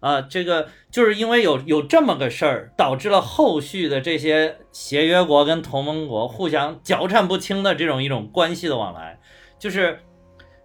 啊，这个就是因为有有这么个事儿，导致了后续的这些协约国跟同盟国互相交缠不清的这种一种关系的往来。就是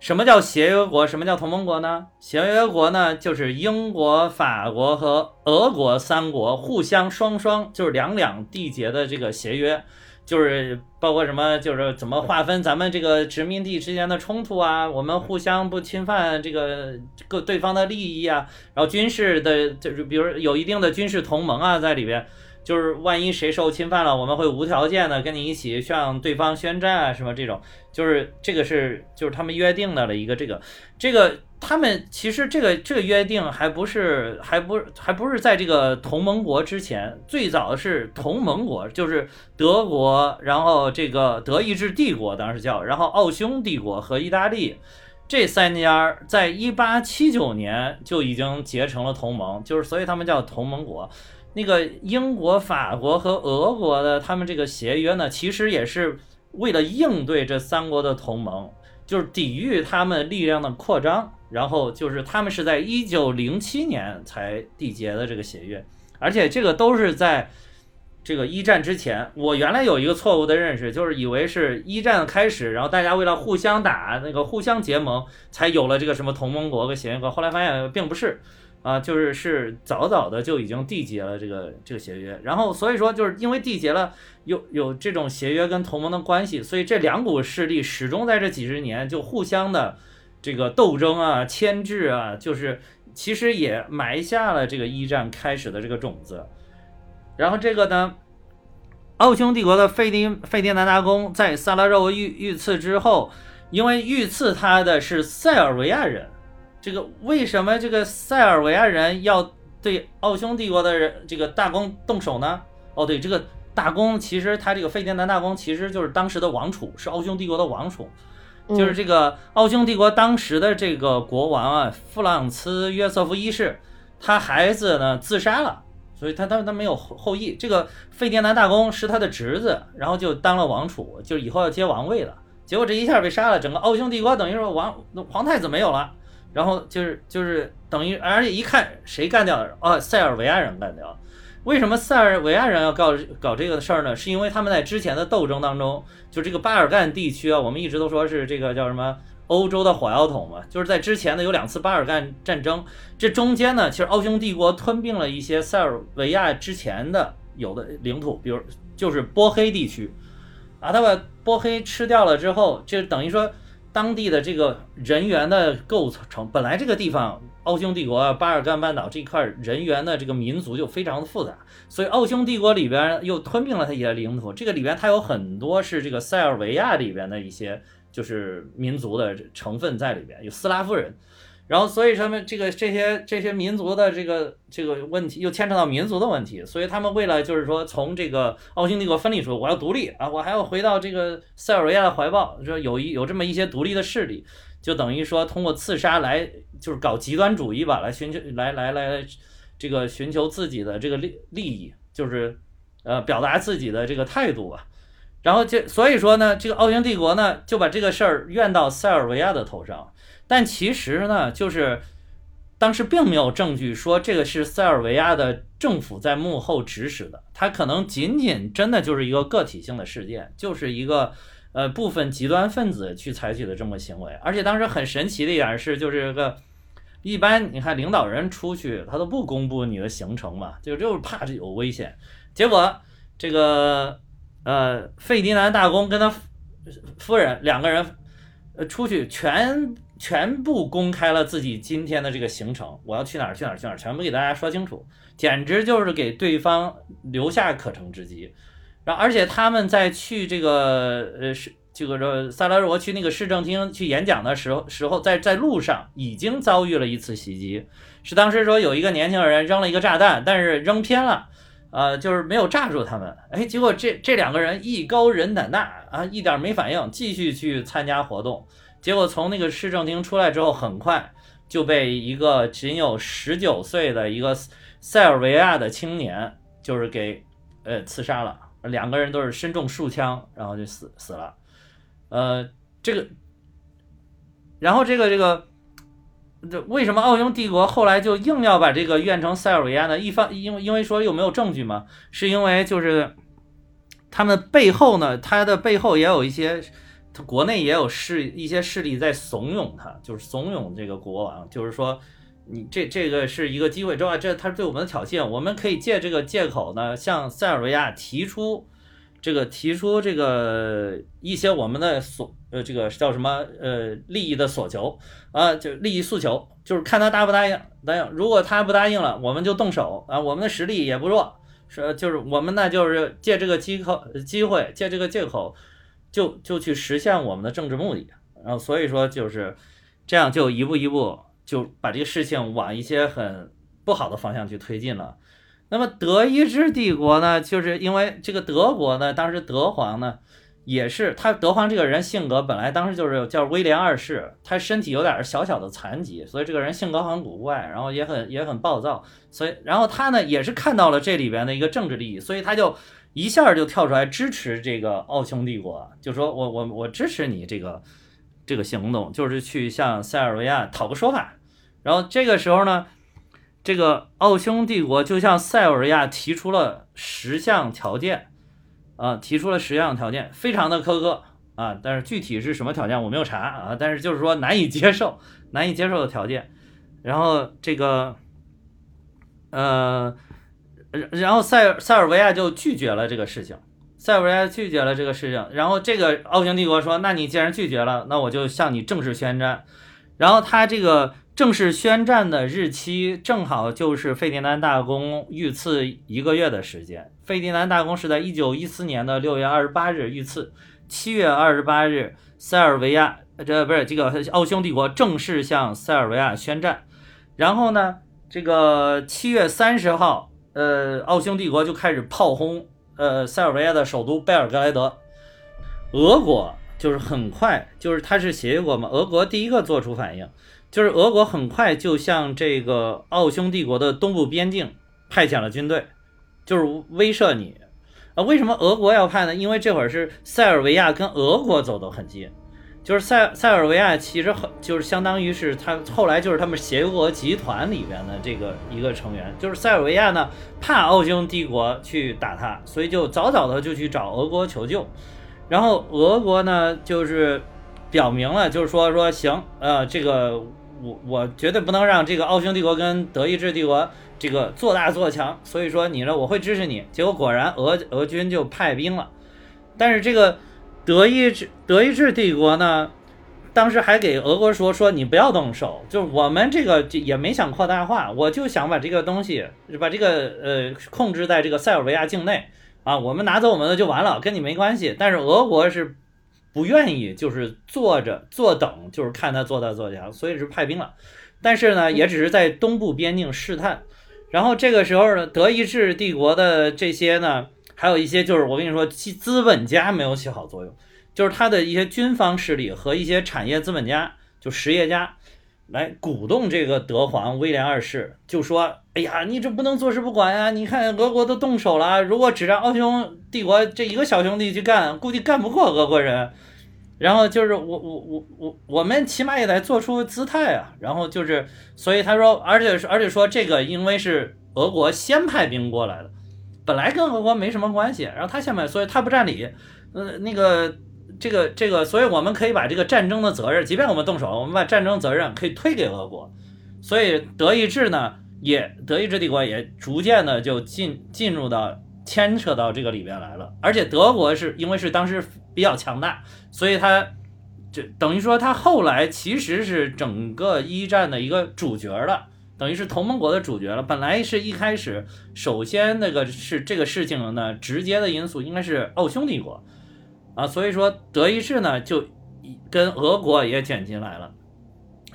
什么叫协约国，什么叫同盟国呢？协约国呢，就是英国、法国和俄国三国互相双双，就是两两缔结的这个协约。就是包括什么，就是怎么划分咱们这个殖民地之间的冲突啊，我们互相不侵犯这个各对方的利益啊，然后军事的，就是比如有一定的军事同盟啊在里边，就是万一谁受侵犯了，我们会无条件的跟你一起向对方宣战啊，什么这种，就是这个是就是他们约定的了一个这个这个。他们其实这个这个约定还不是还不还不是在这个同盟国之前，最早是同盟国，就是德国，然后这个德意志帝国当时叫，然后奥匈帝国和意大利这三家，在一八七九年就已经结成了同盟，就是所以他们叫同盟国。那个英国、法国和俄国的他们这个协约呢，其实也是为了应对这三国的同盟，就是抵御他们力量的扩张。然后就是他们是在一九零七年才缔结的这个协约，而且这个都是在这个一战之前，我原来有一个错误的认识，就是以为是一战开始，然后大家为了互相打那个互相结盟，才有了这个什么同盟国和协约国。后来发现并不是，啊，就是是早早的就已经缔结了这个这个协约。然后所以说就是因为缔结了有有这种协约跟同盟的关系，所以这两股势力始终在这几十年就互相的这个斗争啊、牵制啊，就是其实也埋下了这个一战开始的这个种子。然后这个呢，奥匈帝国的费迪费迪南大公在萨拉热窝遇遇刺之后，因为遇刺他的是塞尔维亚人，这个为什么这个塞尔维亚人要对奥匈帝国的人这个大公动手呢？哦，对，这个大公其实他这个费迪南大公其实就是当时的王储，是奥匈帝国的王储，就是这个奥匈帝国当时的这个国王啊，弗朗茨约瑟夫一世，他孩子呢自杀了。所以他他他没有后后裔，这个费迪南大公是他的侄子，然后就当了王储，就是以后要接王位了。结果这一下被杀了，整个奥匈帝国等于说王皇太子没有了，然后就是就是等于，而且一看谁干掉的？哦，塞尔维亚人干掉。为什么塞尔维亚人要搞搞这个事儿呢？是因为他们在之前的斗争当中，就这个巴尔干地区啊，我们一直都说是这个叫什么？欧洲的火药桶嘛，就是在之前呢有两次巴尔干战争，这中间呢，其实奥匈帝国吞并了一些塞尔维亚之前的有的领土，比如就是波黑地区，啊，他把波黑吃掉了之后，就等于说当地的这个人员的构成，本来这个地方奥匈帝国巴尔干半岛这一块人员的这个民族就非常的复杂，所以奥匈帝国里边又吞并了它一些领土，这个里边它有很多是这个塞尔维亚里边的一些。就是民族的成分在里边，有斯拉夫人，然后所以他们这个这些这些民族的这个这个问题又牵扯到民族的问题，所以他们为了就是说从这个奥匈帝国分离出，我要独立啊，我还要回到这个塞尔维亚的怀抱，说有一有这么一些独立的势力，就等于说通过刺杀来就是搞极端主义吧，来寻求来来来这个寻求自己的这个利利益，就是呃表达自己的这个态度吧。然后就所以说呢，这个奥匈帝国呢就把这个事儿怨到塞尔维亚的头上，但其实呢，就是当时并没有证据说这个是塞尔维亚的政府在幕后指使的，它可能仅仅真的就是一个个体性的事件，就是一个呃部分极端分子去采取的这么行为。而且当时很神奇的一点是，就是个一般你看领导人出去他都不公布你的行程嘛，就就是怕这有危险。结果这个。呃，费迪南大公跟他夫人两个人，呃，出去全全部公开了自己今天的这个行程，我要去哪儿去哪儿去哪儿，全部给大家说清楚，简直就是给对方留下可乘之机。然后，而且他们在去这个呃是这个这萨拉热窝去那个市政厅去演讲的时候时候，在在路上已经遭遇了一次袭击，是当时说有一个年轻人扔了一个炸弹，但是扔偏了。呃，就是没有炸住他们，哎，结果这这两个人艺高人胆大啊，一点没反应，继续去参加活动。结果从那个市政厅出来之后，很快就被一个仅有十九岁的一个塞尔维亚的青年，就是给呃刺杀了。两个人都是身中数枪，然后就死死了。呃，这个，然后这个这个。这为什么奥匈帝国后来就硬要把这个怨成塞尔维亚呢？一方因为因为说又没有证据嘛，是因为就是他们背后呢，他的背后也有一些，他国内也有势一些势力在怂恿他，就是怂恿这个国王，就是说你这这个是一个机会，之外这他是对我们的挑衅，我们可以借这个借口呢，向塞尔维亚提出。这个提出这个一些我们的所呃这个叫什么呃利益的所求啊，就利益诉求，就是看他答不答应。答应，如果他不答应了，我们就动手啊。我们的实力也不弱，是就是我们呢就是借这个机口机会，借这个借口，就就去实现我们的政治目的。然后所以说就是这样，就一步一步就把这个事情往一些很不好的方向去推进了。那么德意志帝国呢，就是因为这个德国呢，当时德皇呢，也是他德皇这个人性格本来当时就是叫威廉二世，他身体有点小小的残疾，所以这个人性格很古怪，然后也很也很暴躁，所以然后他呢也是看到了这里边的一个政治利益，所以他就一下就跳出来支持这个奥匈帝国，就说我我我支持你这个这个行动，就是去向塞尔维亚讨个说法，然后这个时候呢。这个奥匈帝国就向塞尔维亚提出了十项条件，啊，提出了十项条件，非常的苛刻啊，但是具体是什么条件我没有查啊，但是就是说难以接受，难以接受的条件。然后这个，呃，然后塞塞尔维亚就拒绝了这个事情。塞尔维亚拒绝了这个事情，然后这个奥匈帝国说：“那你既然拒绝了，那我就向你正式宣战。”然后他这个正式宣战的日期正好就是费迪南大公遇刺一个月的时间。费迪南大公是在一九一四年的六月二十八日遇刺，七月二十八日，塞尔维亚这不是这个奥匈帝国正式向塞尔维亚宣战。然后呢，这个七月三十号，呃，奥匈帝国就开始炮轰。呃，塞尔维亚的首都贝尔格莱德，俄国就是很快，就是它是协约国嘛，俄国第一个做出反应，就是俄国很快就向这个奥匈帝国的东部边境派遣了军队，就是威慑你。啊，为什么俄国要派呢？因为这会儿是塞尔维亚跟俄国走得很近。就是塞塞尔维亚其实很就是相当于是他后来就是他们协约国集团里边的这个一个成员，就是塞尔维亚呢怕奥匈帝国去打他，所以就早早的就去找俄国求救，然后俄国呢就是表明了就是说说行，呃，这个我我绝对不能让这个奥匈帝国跟德意志帝国这个做大做强，所以说你呢我会支持你。结果果然俄俄军就派兵了，但是这个。德意志德意志帝国呢，当时还给俄国说说你不要动手，就是我们这个也没想扩大化，我就想把这个东西把这个呃控制在这个塞尔维亚境内啊，我们拿走我们的就完了，跟你没关系。但是俄国是不愿意，就是坐着坐等，就是看他做大做强，所以是派兵了。但是呢，也只是在东部边境试探。然后这个时候呢，德意志帝国的这些呢。还有一些就是我跟你说，资资本家没有起好作用，就是他的一些军方势力和一些产业资本家，就实业家，来鼓动这个德皇威廉二世，就说：“哎呀，你这不能坐视不管呀！你看俄国都动手了，如果只让奥匈帝国这一个小兄弟去干，估计干不过俄国人。然后就是我我我我我们起码也得做出姿态啊。然后就是，所以他说，而且而且说这个因为是俄国先派兵过来的。”本来跟俄国没什么关系，然后他下面，所以他不占理，呃，那个这个这个，所以我们可以把这个战争的责任，即便我们动手，我们把战争责任可以推给俄国，所以德意志呢，也德意志帝国也逐渐的就进进入到牵扯到这个里边来了，而且德国是因为是当时比较强大，所以他就等于说他后来其实是整个一战的一个主角了。等于是同盟国的主角了。本来是一开始，首先那个是这个事情呢，直接的因素应该是奥匈帝国啊，所以说德意志呢就跟俄国也卷进来了。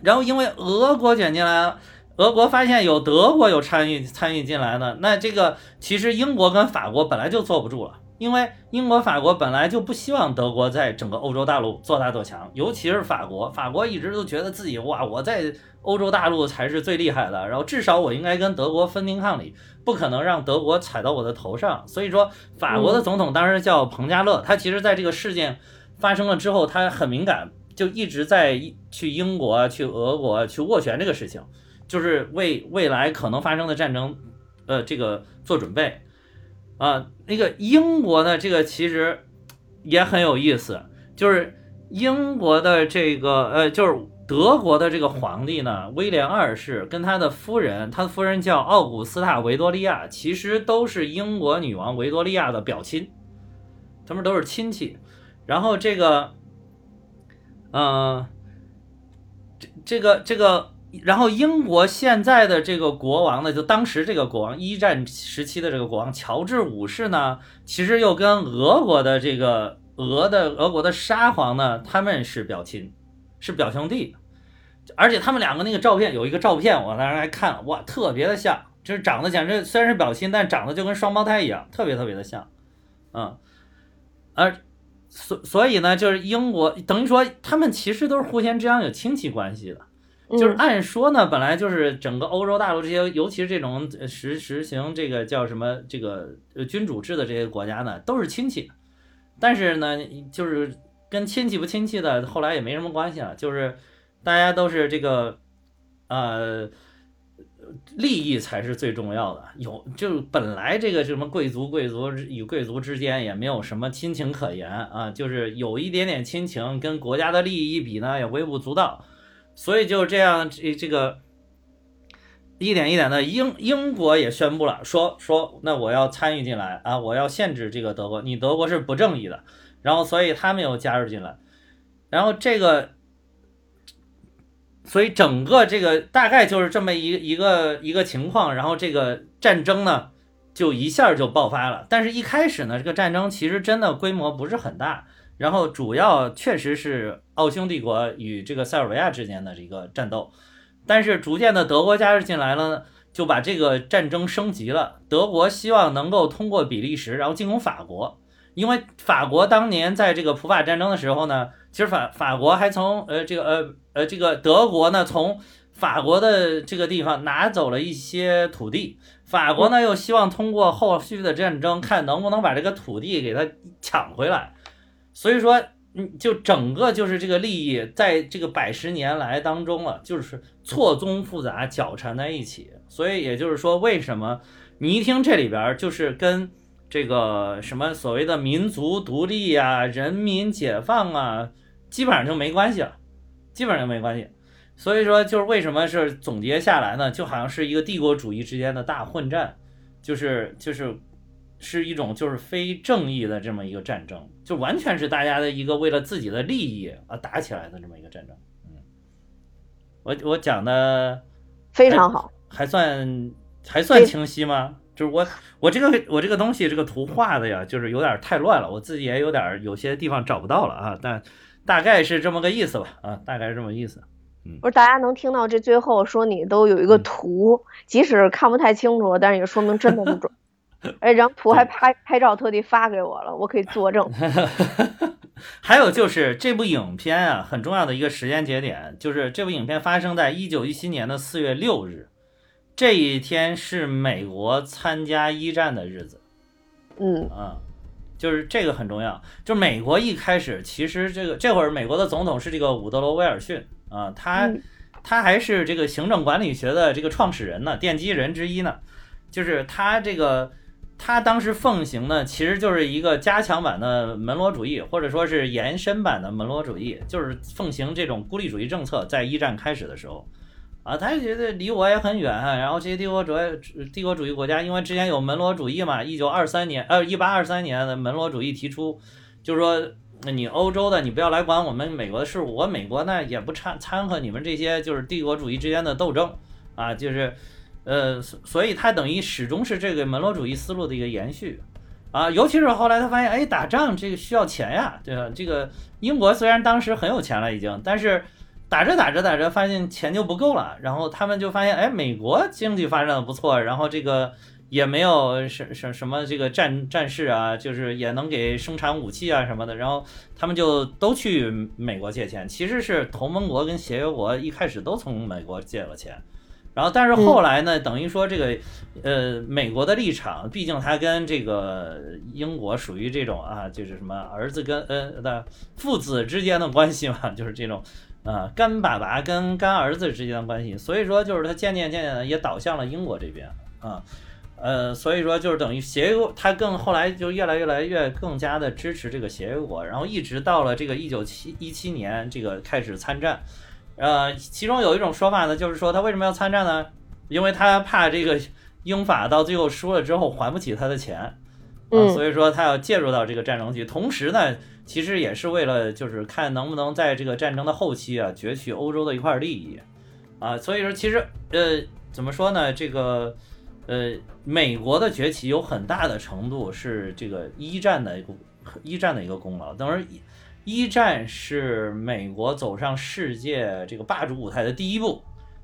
然后因为俄国卷进来了，俄国发现有德国有参与参与进来呢，那这个其实英国跟法国本来就坐不住了。因为英国、法国本来就不希望德国在整个欧洲大陆做大做强，尤其是法国。法国一直都觉得自己哇，我在欧洲大陆才是最厉害的，然后至少我应该跟德国分庭抗礼，不可能让德国踩到我的头上。所以说，法国的总统当时叫彭加勒，他其实在这个事件发生了之后，他很敏感，就一直在去英国、去俄国去斡旋这个事情，就是为未来可能发生的战争，呃，这个做准备。啊，那个英国的这个其实也很有意思，就是英国的这个呃，就是德国的这个皇帝呢，威廉二世跟他的夫人，他的夫人叫奥古斯塔·维多利亚，其实都是英国女王维多利亚的表亲，他们都是亲戚。然后这个，嗯，这这个这个。然后英国现在的这个国王呢，就当时这个国王一战时期的这个国王乔治五世呢，其实又跟俄国的这个俄的俄国的沙皇呢，他们是表亲，是表兄弟，而且他们两个那个照片有一个照片，我当时还看了，哇，特别的像，就是长得简直虽然是表亲，但长得就跟双胞胎一样，特别特别的像，嗯，而所所以呢，就是英国等于说他们其实都是互相之间有亲戚关系的。就是按说呢，本来就是整个欧洲大陆这些，尤其是这种实实行这个叫什么这个君主制的这些国家呢，都是亲戚。但是呢，就是跟亲戚不亲戚的，后来也没什么关系了。就是大家都是这个，呃，利益才是最重要的。有就本来这个什么贵族贵族与贵族之间也没有什么亲情可言啊，就是有一点点亲情，跟国家的利益一比呢，也微不足道。所以就这样，这这个一点一点的，英英国也宣布了，说说那我要参与进来啊，我要限制这个德国，你德国是不正义的。然后所以他们又加入进来，然后这个。所以整个这个大概就是这么一一个一个情况，然后这个战争呢就一下就爆发了。但是一开始呢，这个战争其实真的规模不是很大，然后主要确实是奥匈帝国与这个塞尔维亚之间的这个战斗。但是逐渐的德国加入进来了，就把这个战争升级了。德国希望能够通过比利时，然后进攻法国，因为法国当年在这个普法战争的时候呢。其实法法国还从呃这个呃呃这个德国呢从法国的这个地方拿走了一些土地，法国呢又希望通过后续的战争看能不能把这个土地给它抢回来，所以说嗯就整个就是这个利益在这个百十年来当中啊就是错综复杂搅缠在一起，所以也就是说为什么你一听这里边就是跟。这个什么所谓的民族独立呀、人民解放啊，基本上就没关系了，基本上就没关系。所以说，就是为什么是总结下来呢？就好像是一个帝国主义之间的大混战，就是就是是一种就是非正义的这么一个战争，就完全是大家的一个为了自己的利益而打起来的这么一个战争。嗯，我我讲的非常好，还算还算清晰吗？就是我我这个我这个东西这个图画的呀，就是有点太乱了，我自己也有点有些地方找不到了啊。但大概是这么个意思吧，啊，大概是这么意思。嗯，不是大家能听到这最后说你都有一个图，即使看不太清楚，但是也说明真的不准。哎，然后图还拍拍照特地发给我了，我可以作证。还有就是这部影片啊，很重要的一个时间节点，就是这部影片发生在一九一七年的四月六日。这一天是美国参加一战的日子，嗯啊，就是这个很重要。就美国一开始，其实这个这会儿美国的总统是这个伍德罗·威尔逊啊，他他还是这个行政管理学的这个创始人呢，奠基人之一呢。就是他这个他当时奉行呢，其实就是一个加强版的门罗主义，或者说是延伸版的门罗主义，就是奉行这种孤立主义政策，在一战开始的时候。啊，他就觉得离我也很远，然后这些帝国主义帝国主义国家，因为之前有门罗主义嘛，一九二三年，呃，一八二三年的门罗主义提出，就是说，那你欧洲的你不要来管我们美国的事，我美国呢也不掺掺和你们这些就是帝国主义之间的斗争啊，就是，呃，所所以他等于始终是这个门罗主义思路的一个延续啊，尤其是后来他发现，哎，打仗这个需要钱呀，对吧？这个英国虽然当时很有钱了已经，但是。打着打着打着，发现钱就不够了，然后他们就发现，哎，美国经济发展的不错，然后这个也没有什 什什么这个战战事啊，就是也能给生产武器啊什么的，然后他们就都去美国借钱。其实是同盟国跟协约国一开始都从美国借了钱，然后但是后来呢，等于说这个呃美国的立场，毕竟他跟这个英国属于这种啊，就是什么儿子跟呃的父子之间的关系嘛，就是这种。啊，干爸爸跟干儿子之间的关系，所以说就是他渐渐渐渐的也倒向了英国这边啊，呃，所以说就是等于协约国，他更后来就越来越来越更加的支持这个协约国，然后一直到了这个一九七一七年这个开始参战，呃，其中有一种说法呢，就是说他为什么要参战呢？因为他怕这个英法到最后输了之后还不起他的钱，啊，所以说他要介入到这个战争去，同时呢。其实也是为了，就是看能不能在这个战争的后期啊，攫取欧洲的一块利益，啊，所以说其实呃，怎么说呢？这个呃，美国的崛起有很大的程度是这个一战的一个一战的一个功劳。等于一战是美国走上世界这个霸主舞台的第一步。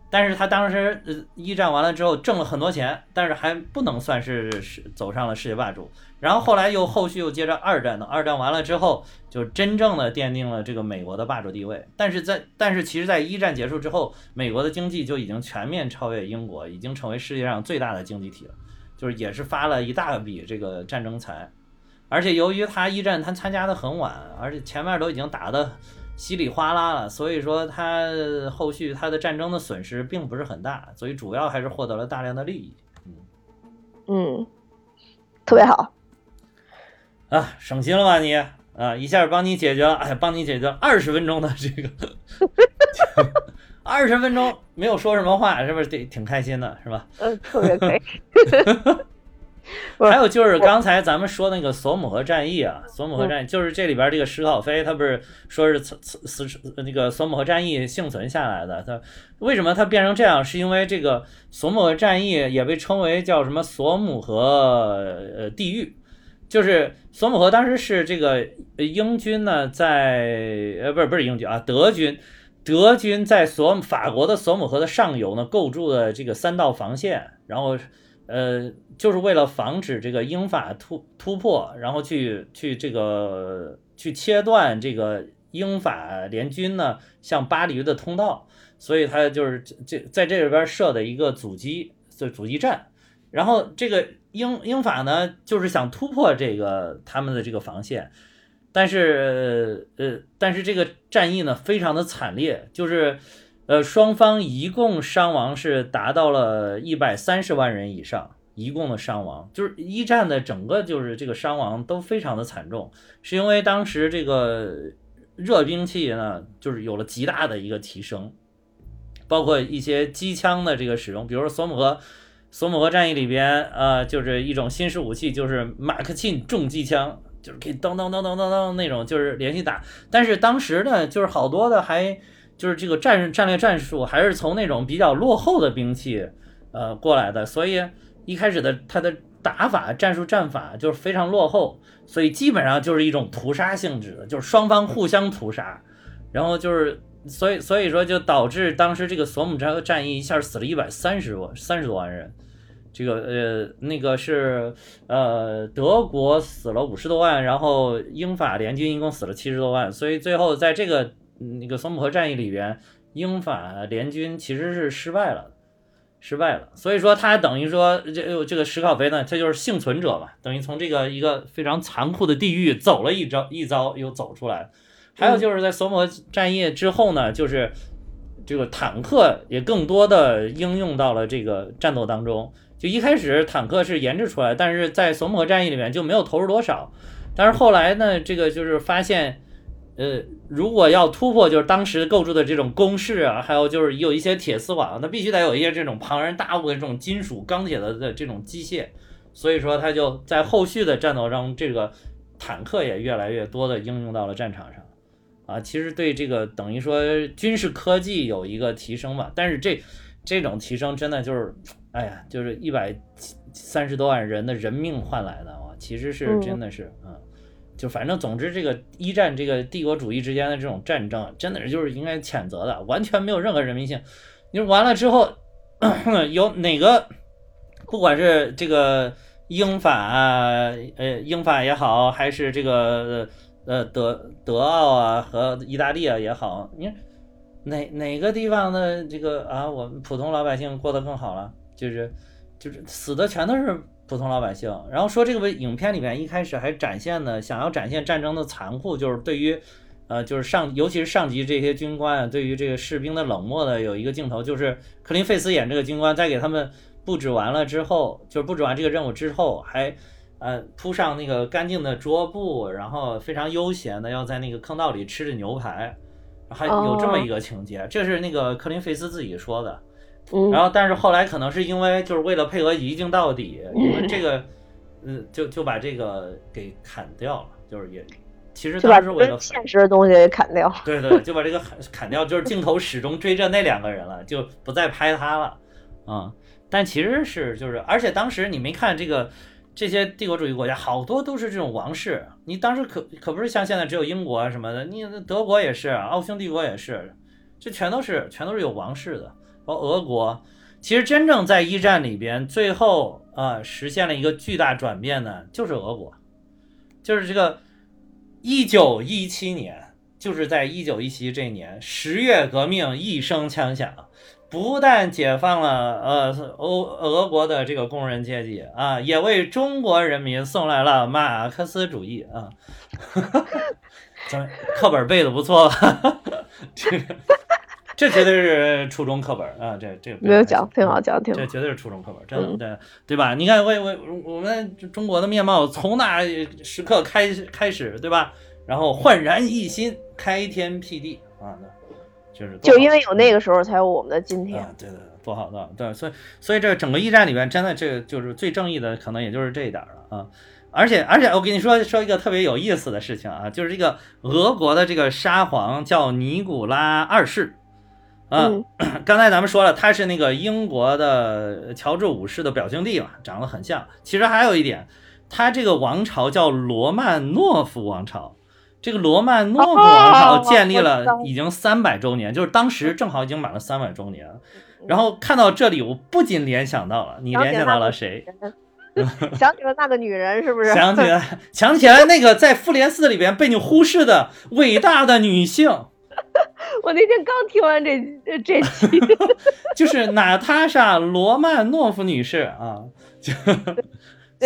但是他当时呃一战完了之后挣了很多钱，但是还不能算是是走上了世界霸主。然后后来又后续又接着二战呢，二战完了之后就真正的奠定了这个美国的霸主地位。但是在但是其实，在一战结束之后，美国的经济就已经全面超越英国，已经成为世界上最大的经济体了，就是也是发了一大笔这个战争财。而且由于他一战他参加的很晚，而且前面都已经打的。稀里哗啦了，所以说他后续他的战争的损失并不是很大，所以主要还是获得了大量的利益。嗯嗯，特别好啊，省心了吧你啊，一下帮你解决了，哎，帮你解决了二十分钟的这个，二十分钟没有说什么话，是不是挺挺开心的，是吧？嗯，特别可以。还有就是刚才咱们说那个索姆河战役啊，索姆河战役就是这里边这个史考菲，他不是说是死死死那个索姆河战役幸存下来的，他为什么他变成这样？是因为这个索姆河战役也被称为叫什么索姆河呃地狱，就是索姆河当时是这个英军呢在呃不是不是英军啊德军，德军在索法国的索姆河的上游呢构筑了这个三道防线，然后。呃，就是为了防止这个英法突突破，然后去去这个去切断这个英法联军呢向巴黎的通道，所以他就是这在这里边设的一个阻击，就阻击战。然后这个英英法呢就是想突破这个他们的这个防线，但是呃但是这个战役呢非常的惨烈，就是。呃，双方一共伤亡是达到了一百三十万人以上，一共的伤亡就是一战的整个就是这个伤亡都非常的惨重，是因为当时这个热兵器呢，就是有了极大的一个提升，包括一些机枪的这个使用，比如说索姆河，索姆河战役里边，呃，就是一种新式武器，就是马克沁重机枪，就是可以当当当当当当那种，就是连续打，但是当时呢，就是好多的还。就是这个战战略战术还是从那种比较落后的兵器，呃过来的，所以一开始的他的打法战术战法就是非常落后，所以基本上就是一种屠杀性质的，就是双方互相屠杀，然后就是所以所以说就导致当时这个索姆战战役一下死了一百三十万三十多万人，这个呃那个是呃德国死了五十多万，然后英法联军一共死了七十多万，所以最后在这个。那个索姆河战役里边，英法联军其实是失败了，失败了。所以说他等于说这这个史考菲呢，他就是幸存者嘛，等于从这个一个非常残酷的地狱走了一招一遭又走出来。还有就是在索姆河战役之后呢，就是这个坦克也更多的应用到了这个战斗当中。就一开始坦克是研制出来，但是在索姆河战役里面就没有投入多少。但是后来呢，这个就是发现。呃，如果要突破，就是当时构筑的这种工事啊，还有就是有一些铁丝网，那必须得有一些这种庞然大物的这种金属钢铁的的这种机械，所以说它就在后续的战斗中，这个坦克也越来越多的应用到了战场上，啊，其实对这个等于说军事科技有一个提升吧，但是这这种提升真的就是，哎呀，就是一百三十多万人的人命换来的哇，其实是真的是，嗯。就反正总之，这个一战这个帝国主义之间的这种战争，真的是就是应该谴责的，完全没有任何人民性。你说完了之后，有哪个，不管是这个英法，呃，英法也好，还是这个呃德德奥啊和意大利啊也好，你哪哪个地方的这个啊，我们普通老百姓过得更好了？就是就是死的全都是。普通老百姓，然后说这个影片里面一开始还展现的，想要展现战争的残酷，就是对于，呃，就是上，尤其是上级这些军官，对于这个士兵的冷漠的有一个镜头，就是克林费斯演这个军官在给他们布置完了之后，就是布置完这个任务之后，还，呃，铺上那个干净的桌布，然后非常悠闲的要在那个坑道里吃着牛排，还有这么一个情节，这是那个克林费斯自己说的。然后，但是后来可能是因为就是为了配合一镜到底，因为这个，嗯，就就把这个给砍掉了，就是也，其实当时为了现实的东西给砍掉，对对，就把这个砍砍掉，就是镜头始终追着那两个人了，就不再拍他了，啊，但其实是就是，而且当时你没看这个这些帝国主义国家，好多都是这种王室，你当时可可不是像现在只有英国什么的，你德国也是，奥匈帝国也是，这全都是全都是有王室的。和俄国，其实真正在一战里边，最后啊实现了一个巨大转变的，就是俄国，就是这个一九一七年，就是在一九一七这年，十月革命一声枪响，不但解放了呃欧俄国的这个工人阶级啊，也为中国人民送来了马克思主义啊。咱课本背的不错吧？这个这绝对是初中课本啊！这这没有讲，挺好讲，挺好。这绝对是初中课本，真的对对吧？你看，我我我们中国的面貌从那时刻开开始，对吧？然后焕然一新，开天辟地啊，就是就因为有那个时候，才有我们的今天。对对，多好的，对，所以所以这整个驿站里面，真的这就是最正义的，可能也就是这一点了啊。而且而且，我跟你说说一个特别有意思的事情啊，就是这个俄国的这个沙皇叫尼古拉二世。嗯，刚才咱们说了，他是那个英国的乔治五世的表兄弟嘛，长得很像。其实还有一点，他这个王朝叫罗曼诺夫王朝。这个罗曼诺夫王朝建立了已经三百周年，就是当时正好已经满了三百周年。然后看到这里，我不禁联想到了，你联想到了谁？想起了那个女人，是不是？想起来，想起来那个在复联四里边被你忽视的伟大的女性。我那天刚听完这这期，就是娜塔莎·罗曼诺夫女士啊，就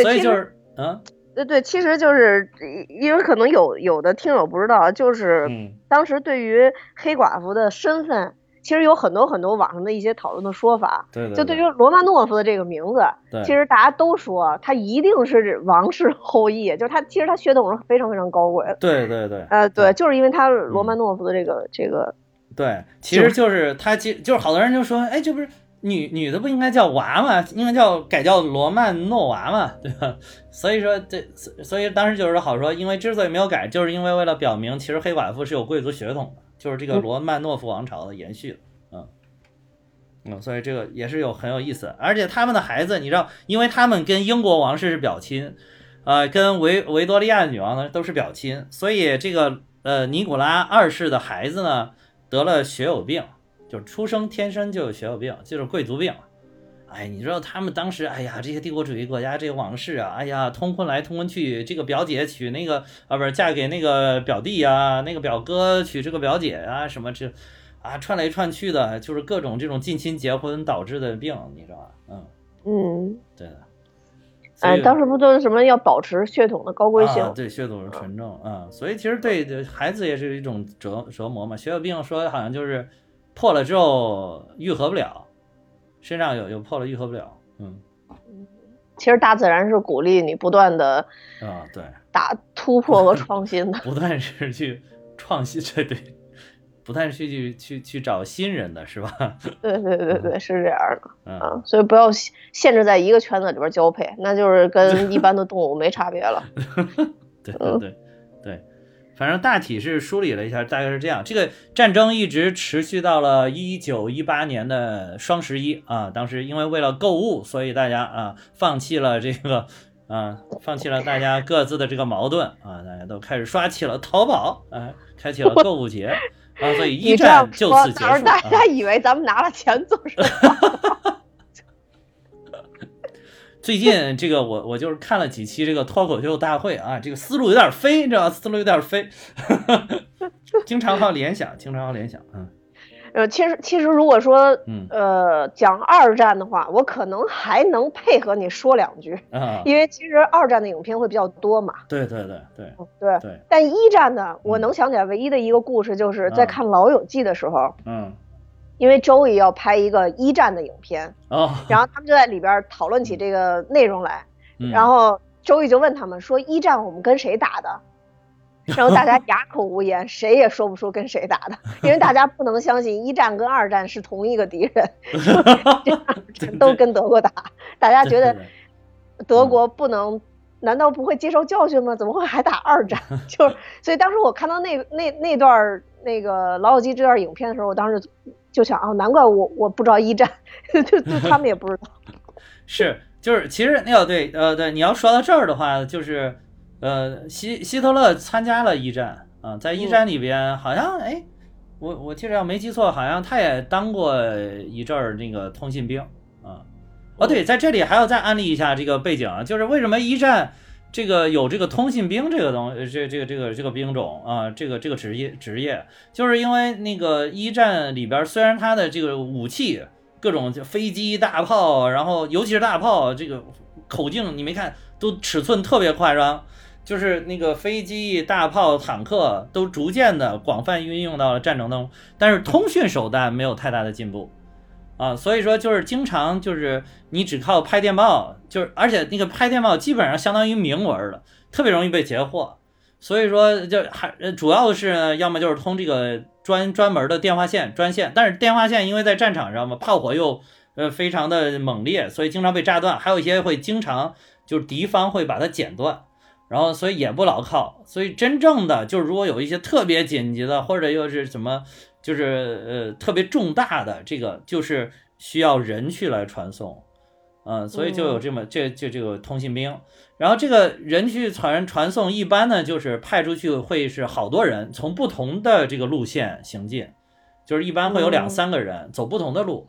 所以就是啊，对对，其实就是因为可能有有的听友不知道，就是当时对于黑寡妇的身份，其实有很多很多网上的一些讨论的说法。对，就对于罗曼诺夫的这个名字，其实大家都说他一定是王室后裔，就是他其实他血统是非常非常高贵的。对对对，呃，对，就是因为他罗曼诺夫的这个这个。对，其实就是他，其就是好多人就说，哎，这不是女女的不应该叫娃吗？应该叫改叫罗曼诺娃嘛，对吧？所以说这，所以当时就是好说，因为之所以没有改，就是因为为了表明，其实黑寡妇是有贵族血统的，就是这个罗曼诺夫王朝的延续，嗯嗯，所以这个也是有很有意思。而且他们的孩子，你知道，因为他们跟英国王室是表亲，呃，跟维维多利亚女王呢都是表亲，所以这个呃尼古拉二世的孩子呢。得了血友病，就是出生天生就有血友病，就是贵族病。哎，你知道他们当时，哎呀，这些帝国主义国家这个王室啊，哎呀，通婚来通婚去，这个表姐娶那个啊，不是嫁给那个表弟呀，那个表哥娶这个表姐啊，什么这啊，串来串去的，就是各种这种近亲结婚导致的病，你知道吧？嗯嗯，对的。哎，当时不都是什么要保持血统的高贵性？对，血统是纯正啊，所以其实对孩子也是一种折折磨嘛。血友病说好像就是破了之后愈合不了，身上有有破了愈合不了。嗯，其实大自然是鼓励你不断的啊，对，打突破和创新的，不断是去创新，对对。不断去去去去找新人的是吧？对对对对，是这样的。嗯，所以不要限制在一个圈子里边交配，那就是跟一般的动物没差别了。对对对对，反正大体是梳理了一下，大概是这样。这个战争一直持续到了一九一八年的双十一啊，当时因为为了购物，所以大家啊放弃了这个啊，放弃了大家各自的这个矛盾啊，大家都开始刷起了淘宝，啊，开启了购物节。啊，所以 一战就此结束。大家以为咱们拿了钱做什么？最近这个我我就是看了几期这个脱口秀大会啊，这个思路有点飞，你知道吗？思路有点飞，经常好联想，经常好联想，嗯。呃，其实其实如果说，呃，讲二战的话，我可能还能配合你说两句，因为其实二战的影片会比较多嘛。对对对对对对。但一战呢，我能想起来唯一的一个故事，就是在看《老友记》的时候，嗯，因为周易要拍一个一战的影片，哦，然后他们就在里边讨论起这个内容来，然后周易就问他们说：“一战我们跟谁打的？”然后大家哑口无言，谁也说不出跟谁打的，因为大家不能相信一战跟二战是同一个敌人，都跟德国打。大家觉得德国不能，难道不会接受教训吗？怎么会还打二战？就是，所以当时我看到那那那段那个老友记这段影片的时候，我当时就想啊，难怪我我不知道一战，就就他们也不知道。是，就是其实那个对，呃对，你要说到这儿的话，就是。呃，希希特勒参加了一战啊，在一战里边，好像哎，我我记得要没记错，好像他也当过一阵儿那个通信兵啊。哦，对，在这里还要再安利一下这个背景啊，就是为什么一战这个有这个通信兵这个东这这个这个这个兵种啊，这个这个职业职业，就是因为那个一战里边虽然它的这个武器各种飞机大炮，然后尤其是大炮这个口径，你没看都尺寸特别夸张。就是那个飞机、大炮、坦克都逐渐的广泛运用到了战争当中，但是通讯手段没有太大的进步。啊，所以说就是经常就是你只靠拍电报，就是而且那个拍电报基本上相当于明文了，特别容易被截获。所以说就还主要是，要么就是通这个专专门的电话线专线，但是电话线因为在战场上嘛，炮火又呃非常的猛烈，所以经常被炸断。还有一些会经常就是敌方会把它剪断，然后所以也不牢靠。所以真正的就是如果有一些特别紧急的，或者又是什么。就是呃特别重大的这个就是需要人去来传送，嗯，所以就有这么这这这个通信兵，然后这个人去传传送一般呢就是派出去会是好多人从不同的这个路线行进，就是一般会有两三个人走不同的路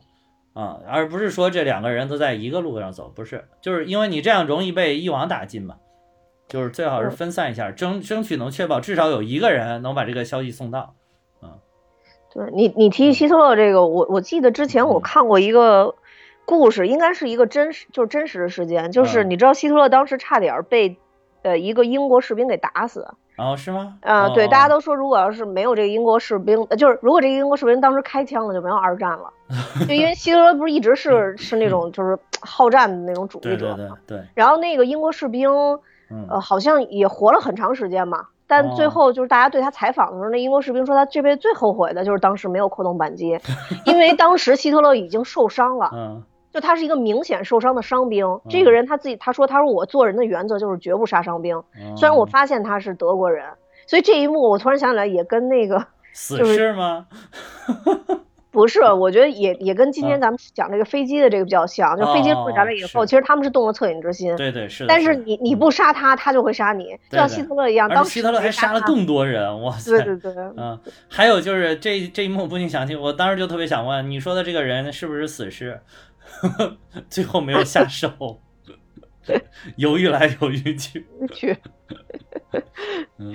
啊，而不是说这两个人都在一个路上走，不是，就是因为你这样容易被一网打尽嘛，就是最好是分散一下，争争取能确保至少有一个人能把这个消息送到。对你，你提起希特勒这个，我我记得之前我看过一个故事，应该是一个真实，就是真实的事件，就是你知道希特勒当时差点被呃一个英国士兵给打死。哦，是吗？啊，对，大家都说如果要是没有这个英国士兵，就是如果这个英国士兵当时开枪了，就没有二战了。就因为希特勒不是一直是是那种就是好战的那种主义者嘛。对对对。然后那个英国士兵，呃，好像也活了很长时间嘛。但最后就是大家对他采访的时候，那英国士兵说他这辈子最后悔的就是当时没有扣动扳机，因为当时希特勒已经受伤了，嗯，就他是一个明显受伤的伤兵。这个人他自己他说他说我做人的原则就是绝不杀伤兵，虽然我发现他是德国人，所以这一幕我突然想起来也跟那个死士吗？不是，我觉得也也跟今天咱们讲这个飞机的这个比较像，就飞机落下来以后，其实他们是动了恻隐之心。对对是。但是你你不杀他，他就会杀你，就像希特勒一样。当时希特勒还杀了更多人，哇塞！对对对。嗯，还有就是这这一幕不禁想起，我当时就特别想问，你说的这个人是不是死士？最后没有下手，犹豫来犹豫去。去。嗯。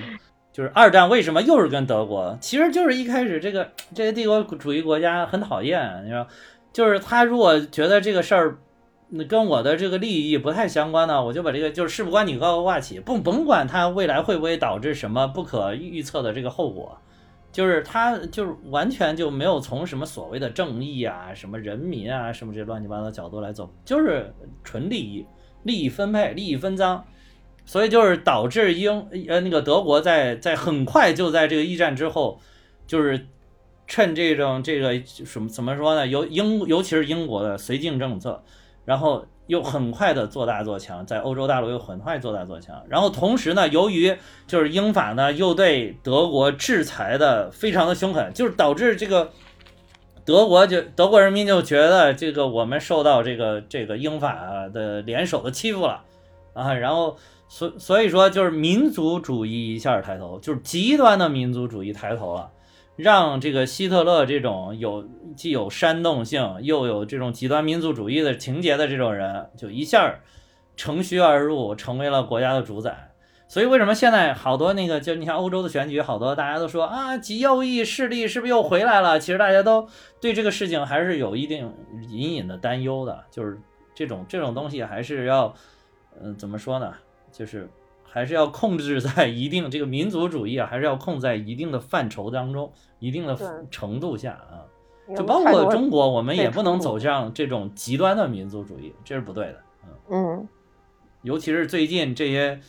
就是二战为什么又是跟德国？其实就是一开始这个这些帝国主义国家很讨厌，你知道，就是他如果觉得这个事儿，跟我的这个利益不太相关呢，我就把这个就是事不关己高高挂起，不甭管它未来会不会导致什么不可预测的这个后果，就是他就是完全就没有从什么所谓的正义啊、什么人民啊、什么这乱七八糟角度来走，就是纯利益、利益分配、利益分赃。所以就是导致英呃那个德国在在很快就在这个一战之后，就是趁这种这个什么怎么说呢？尤英尤其是英国的绥靖政策，然后又很快的做大做强，在欧洲大陆又很快做大做强。然后同时呢，由于就是英法呢又对德国制裁的非常的凶狠，就是导致这个德国就德国人民就觉得这个我们受到这个这个英法的联手的欺负了啊，然后。所所以说，就是民族主义一下抬头，就是极端的民族主义抬头了，让这个希特勒这种有既有煽动性又有这种极端民族主义的情节的这种人，就一下乘虚而入，成为了国家的主宰。所以为什么现在好多那个，就你像欧洲的选举，好多大家都说啊，极右翼势力是不是又回来了？其实大家都对这个事情还是有一定隐隐的担忧的，就是这种这种东西还是要，嗯，怎么说呢？就是还是要控制在一定这个民族主义啊，还是要控在一定的范畴当中，一定的程度下啊。就包括中国，我们也不能走向这种极端的民族主义，这是不对的。嗯，尤其是最近这些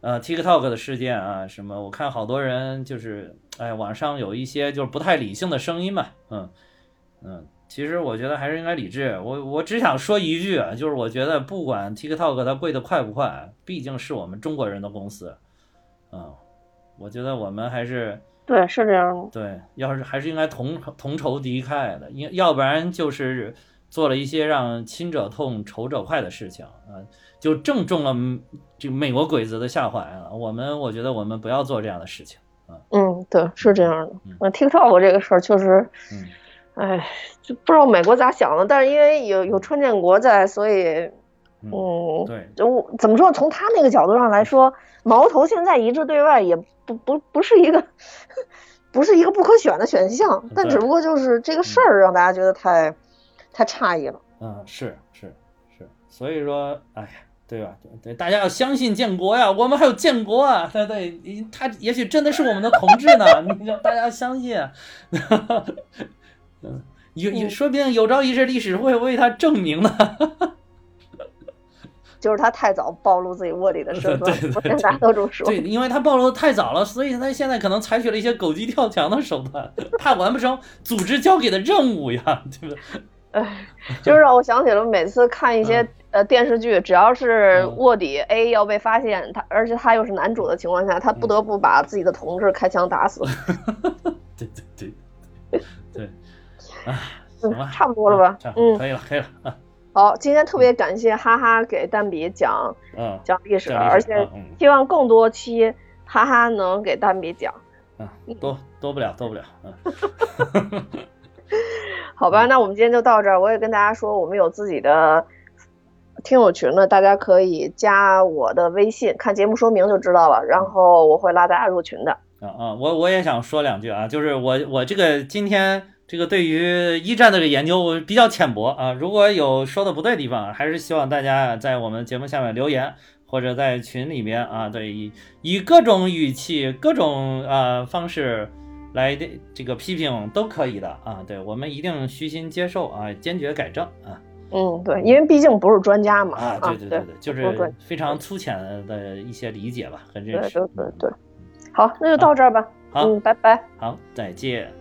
呃 TikTok 的事件啊，什么，我看好多人就是哎，网上有一些就是不太理性的声音嘛，嗯嗯。其实我觉得还是应该理智。我我只想说一句啊，就是我觉得不管 TikTok 它贵的快不快，毕竟是我们中国人的公司，嗯，我觉得我们还是对是这样的。对，要是还是应该同同仇敌忾的，因要不然就是做了一些让亲者痛仇者快的事情啊，就正中了这个美国鬼子的下怀了。我们我觉得我们不要做这样的事情啊。嗯，对，是这样的。嗯，TikTok 这个事儿确实，嗯。哎，就不知道美国咋想的，但是因为有有川建国在，所以，嗯，对，就怎么说，从他那个角度上来说，矛头现在一致对外，也不不不是一个，不是一个不可选的选项，但只不过就是这个事儿让大家觉得太，太诧异了。嗯，是是是，所以说，哎呀，对吧？对，大家要相信建国呀，我们还有建国啊，对对，他也许真的是我们的同志呢，你大家相信，嗯，有有，说不定有朝一日历史会为他证明呢。就是他太早暴露自己卧底的身份，对对，大家都这么说。对，因为他暴露的太早了，所以他现在可能采取了一些狗急跳墙的手段，怕完不成组织交给的任务呀，对不对？哎，就是让我想起了每次看一些呃电视剧，只要是卧底 A 要被发现，他而且他又是男主的情况下，他不得不把自己的同志开枪打死。对对对行吧，差不多了吧？嗯，可以了，可以了。好，今天特别感谢哈哈给蛋比讲嗯讲历史，而且希望更多期哈哈能给蛋比讲。嗯，多多不了，多不了。嗯，好吧，那我们今天就到这儿。我也跟大家说，我们有自己的听友群了，大家可以加我的微信，看节目说明就知道了。然后我会拉大家入群的。啊啊，我我也想说两句啊，就是我我这个今天。这个对于一战的这个研究比较浅薄啊，如果有说的不对的地方，还是希望大家在我们节目下面留言，或者在群里面啊，对，以以各种语气、各种呃方式来的这个批评都可以的啊，对我们一定虚心接受啊，坚决改正啊。嗯，对，因为毕竟不是专家嘛。啊，对对对对，就是非常粗浅的一些理解吧，很认识。对对对对，好，那就到这儿吧。好，拜拜。好，再见。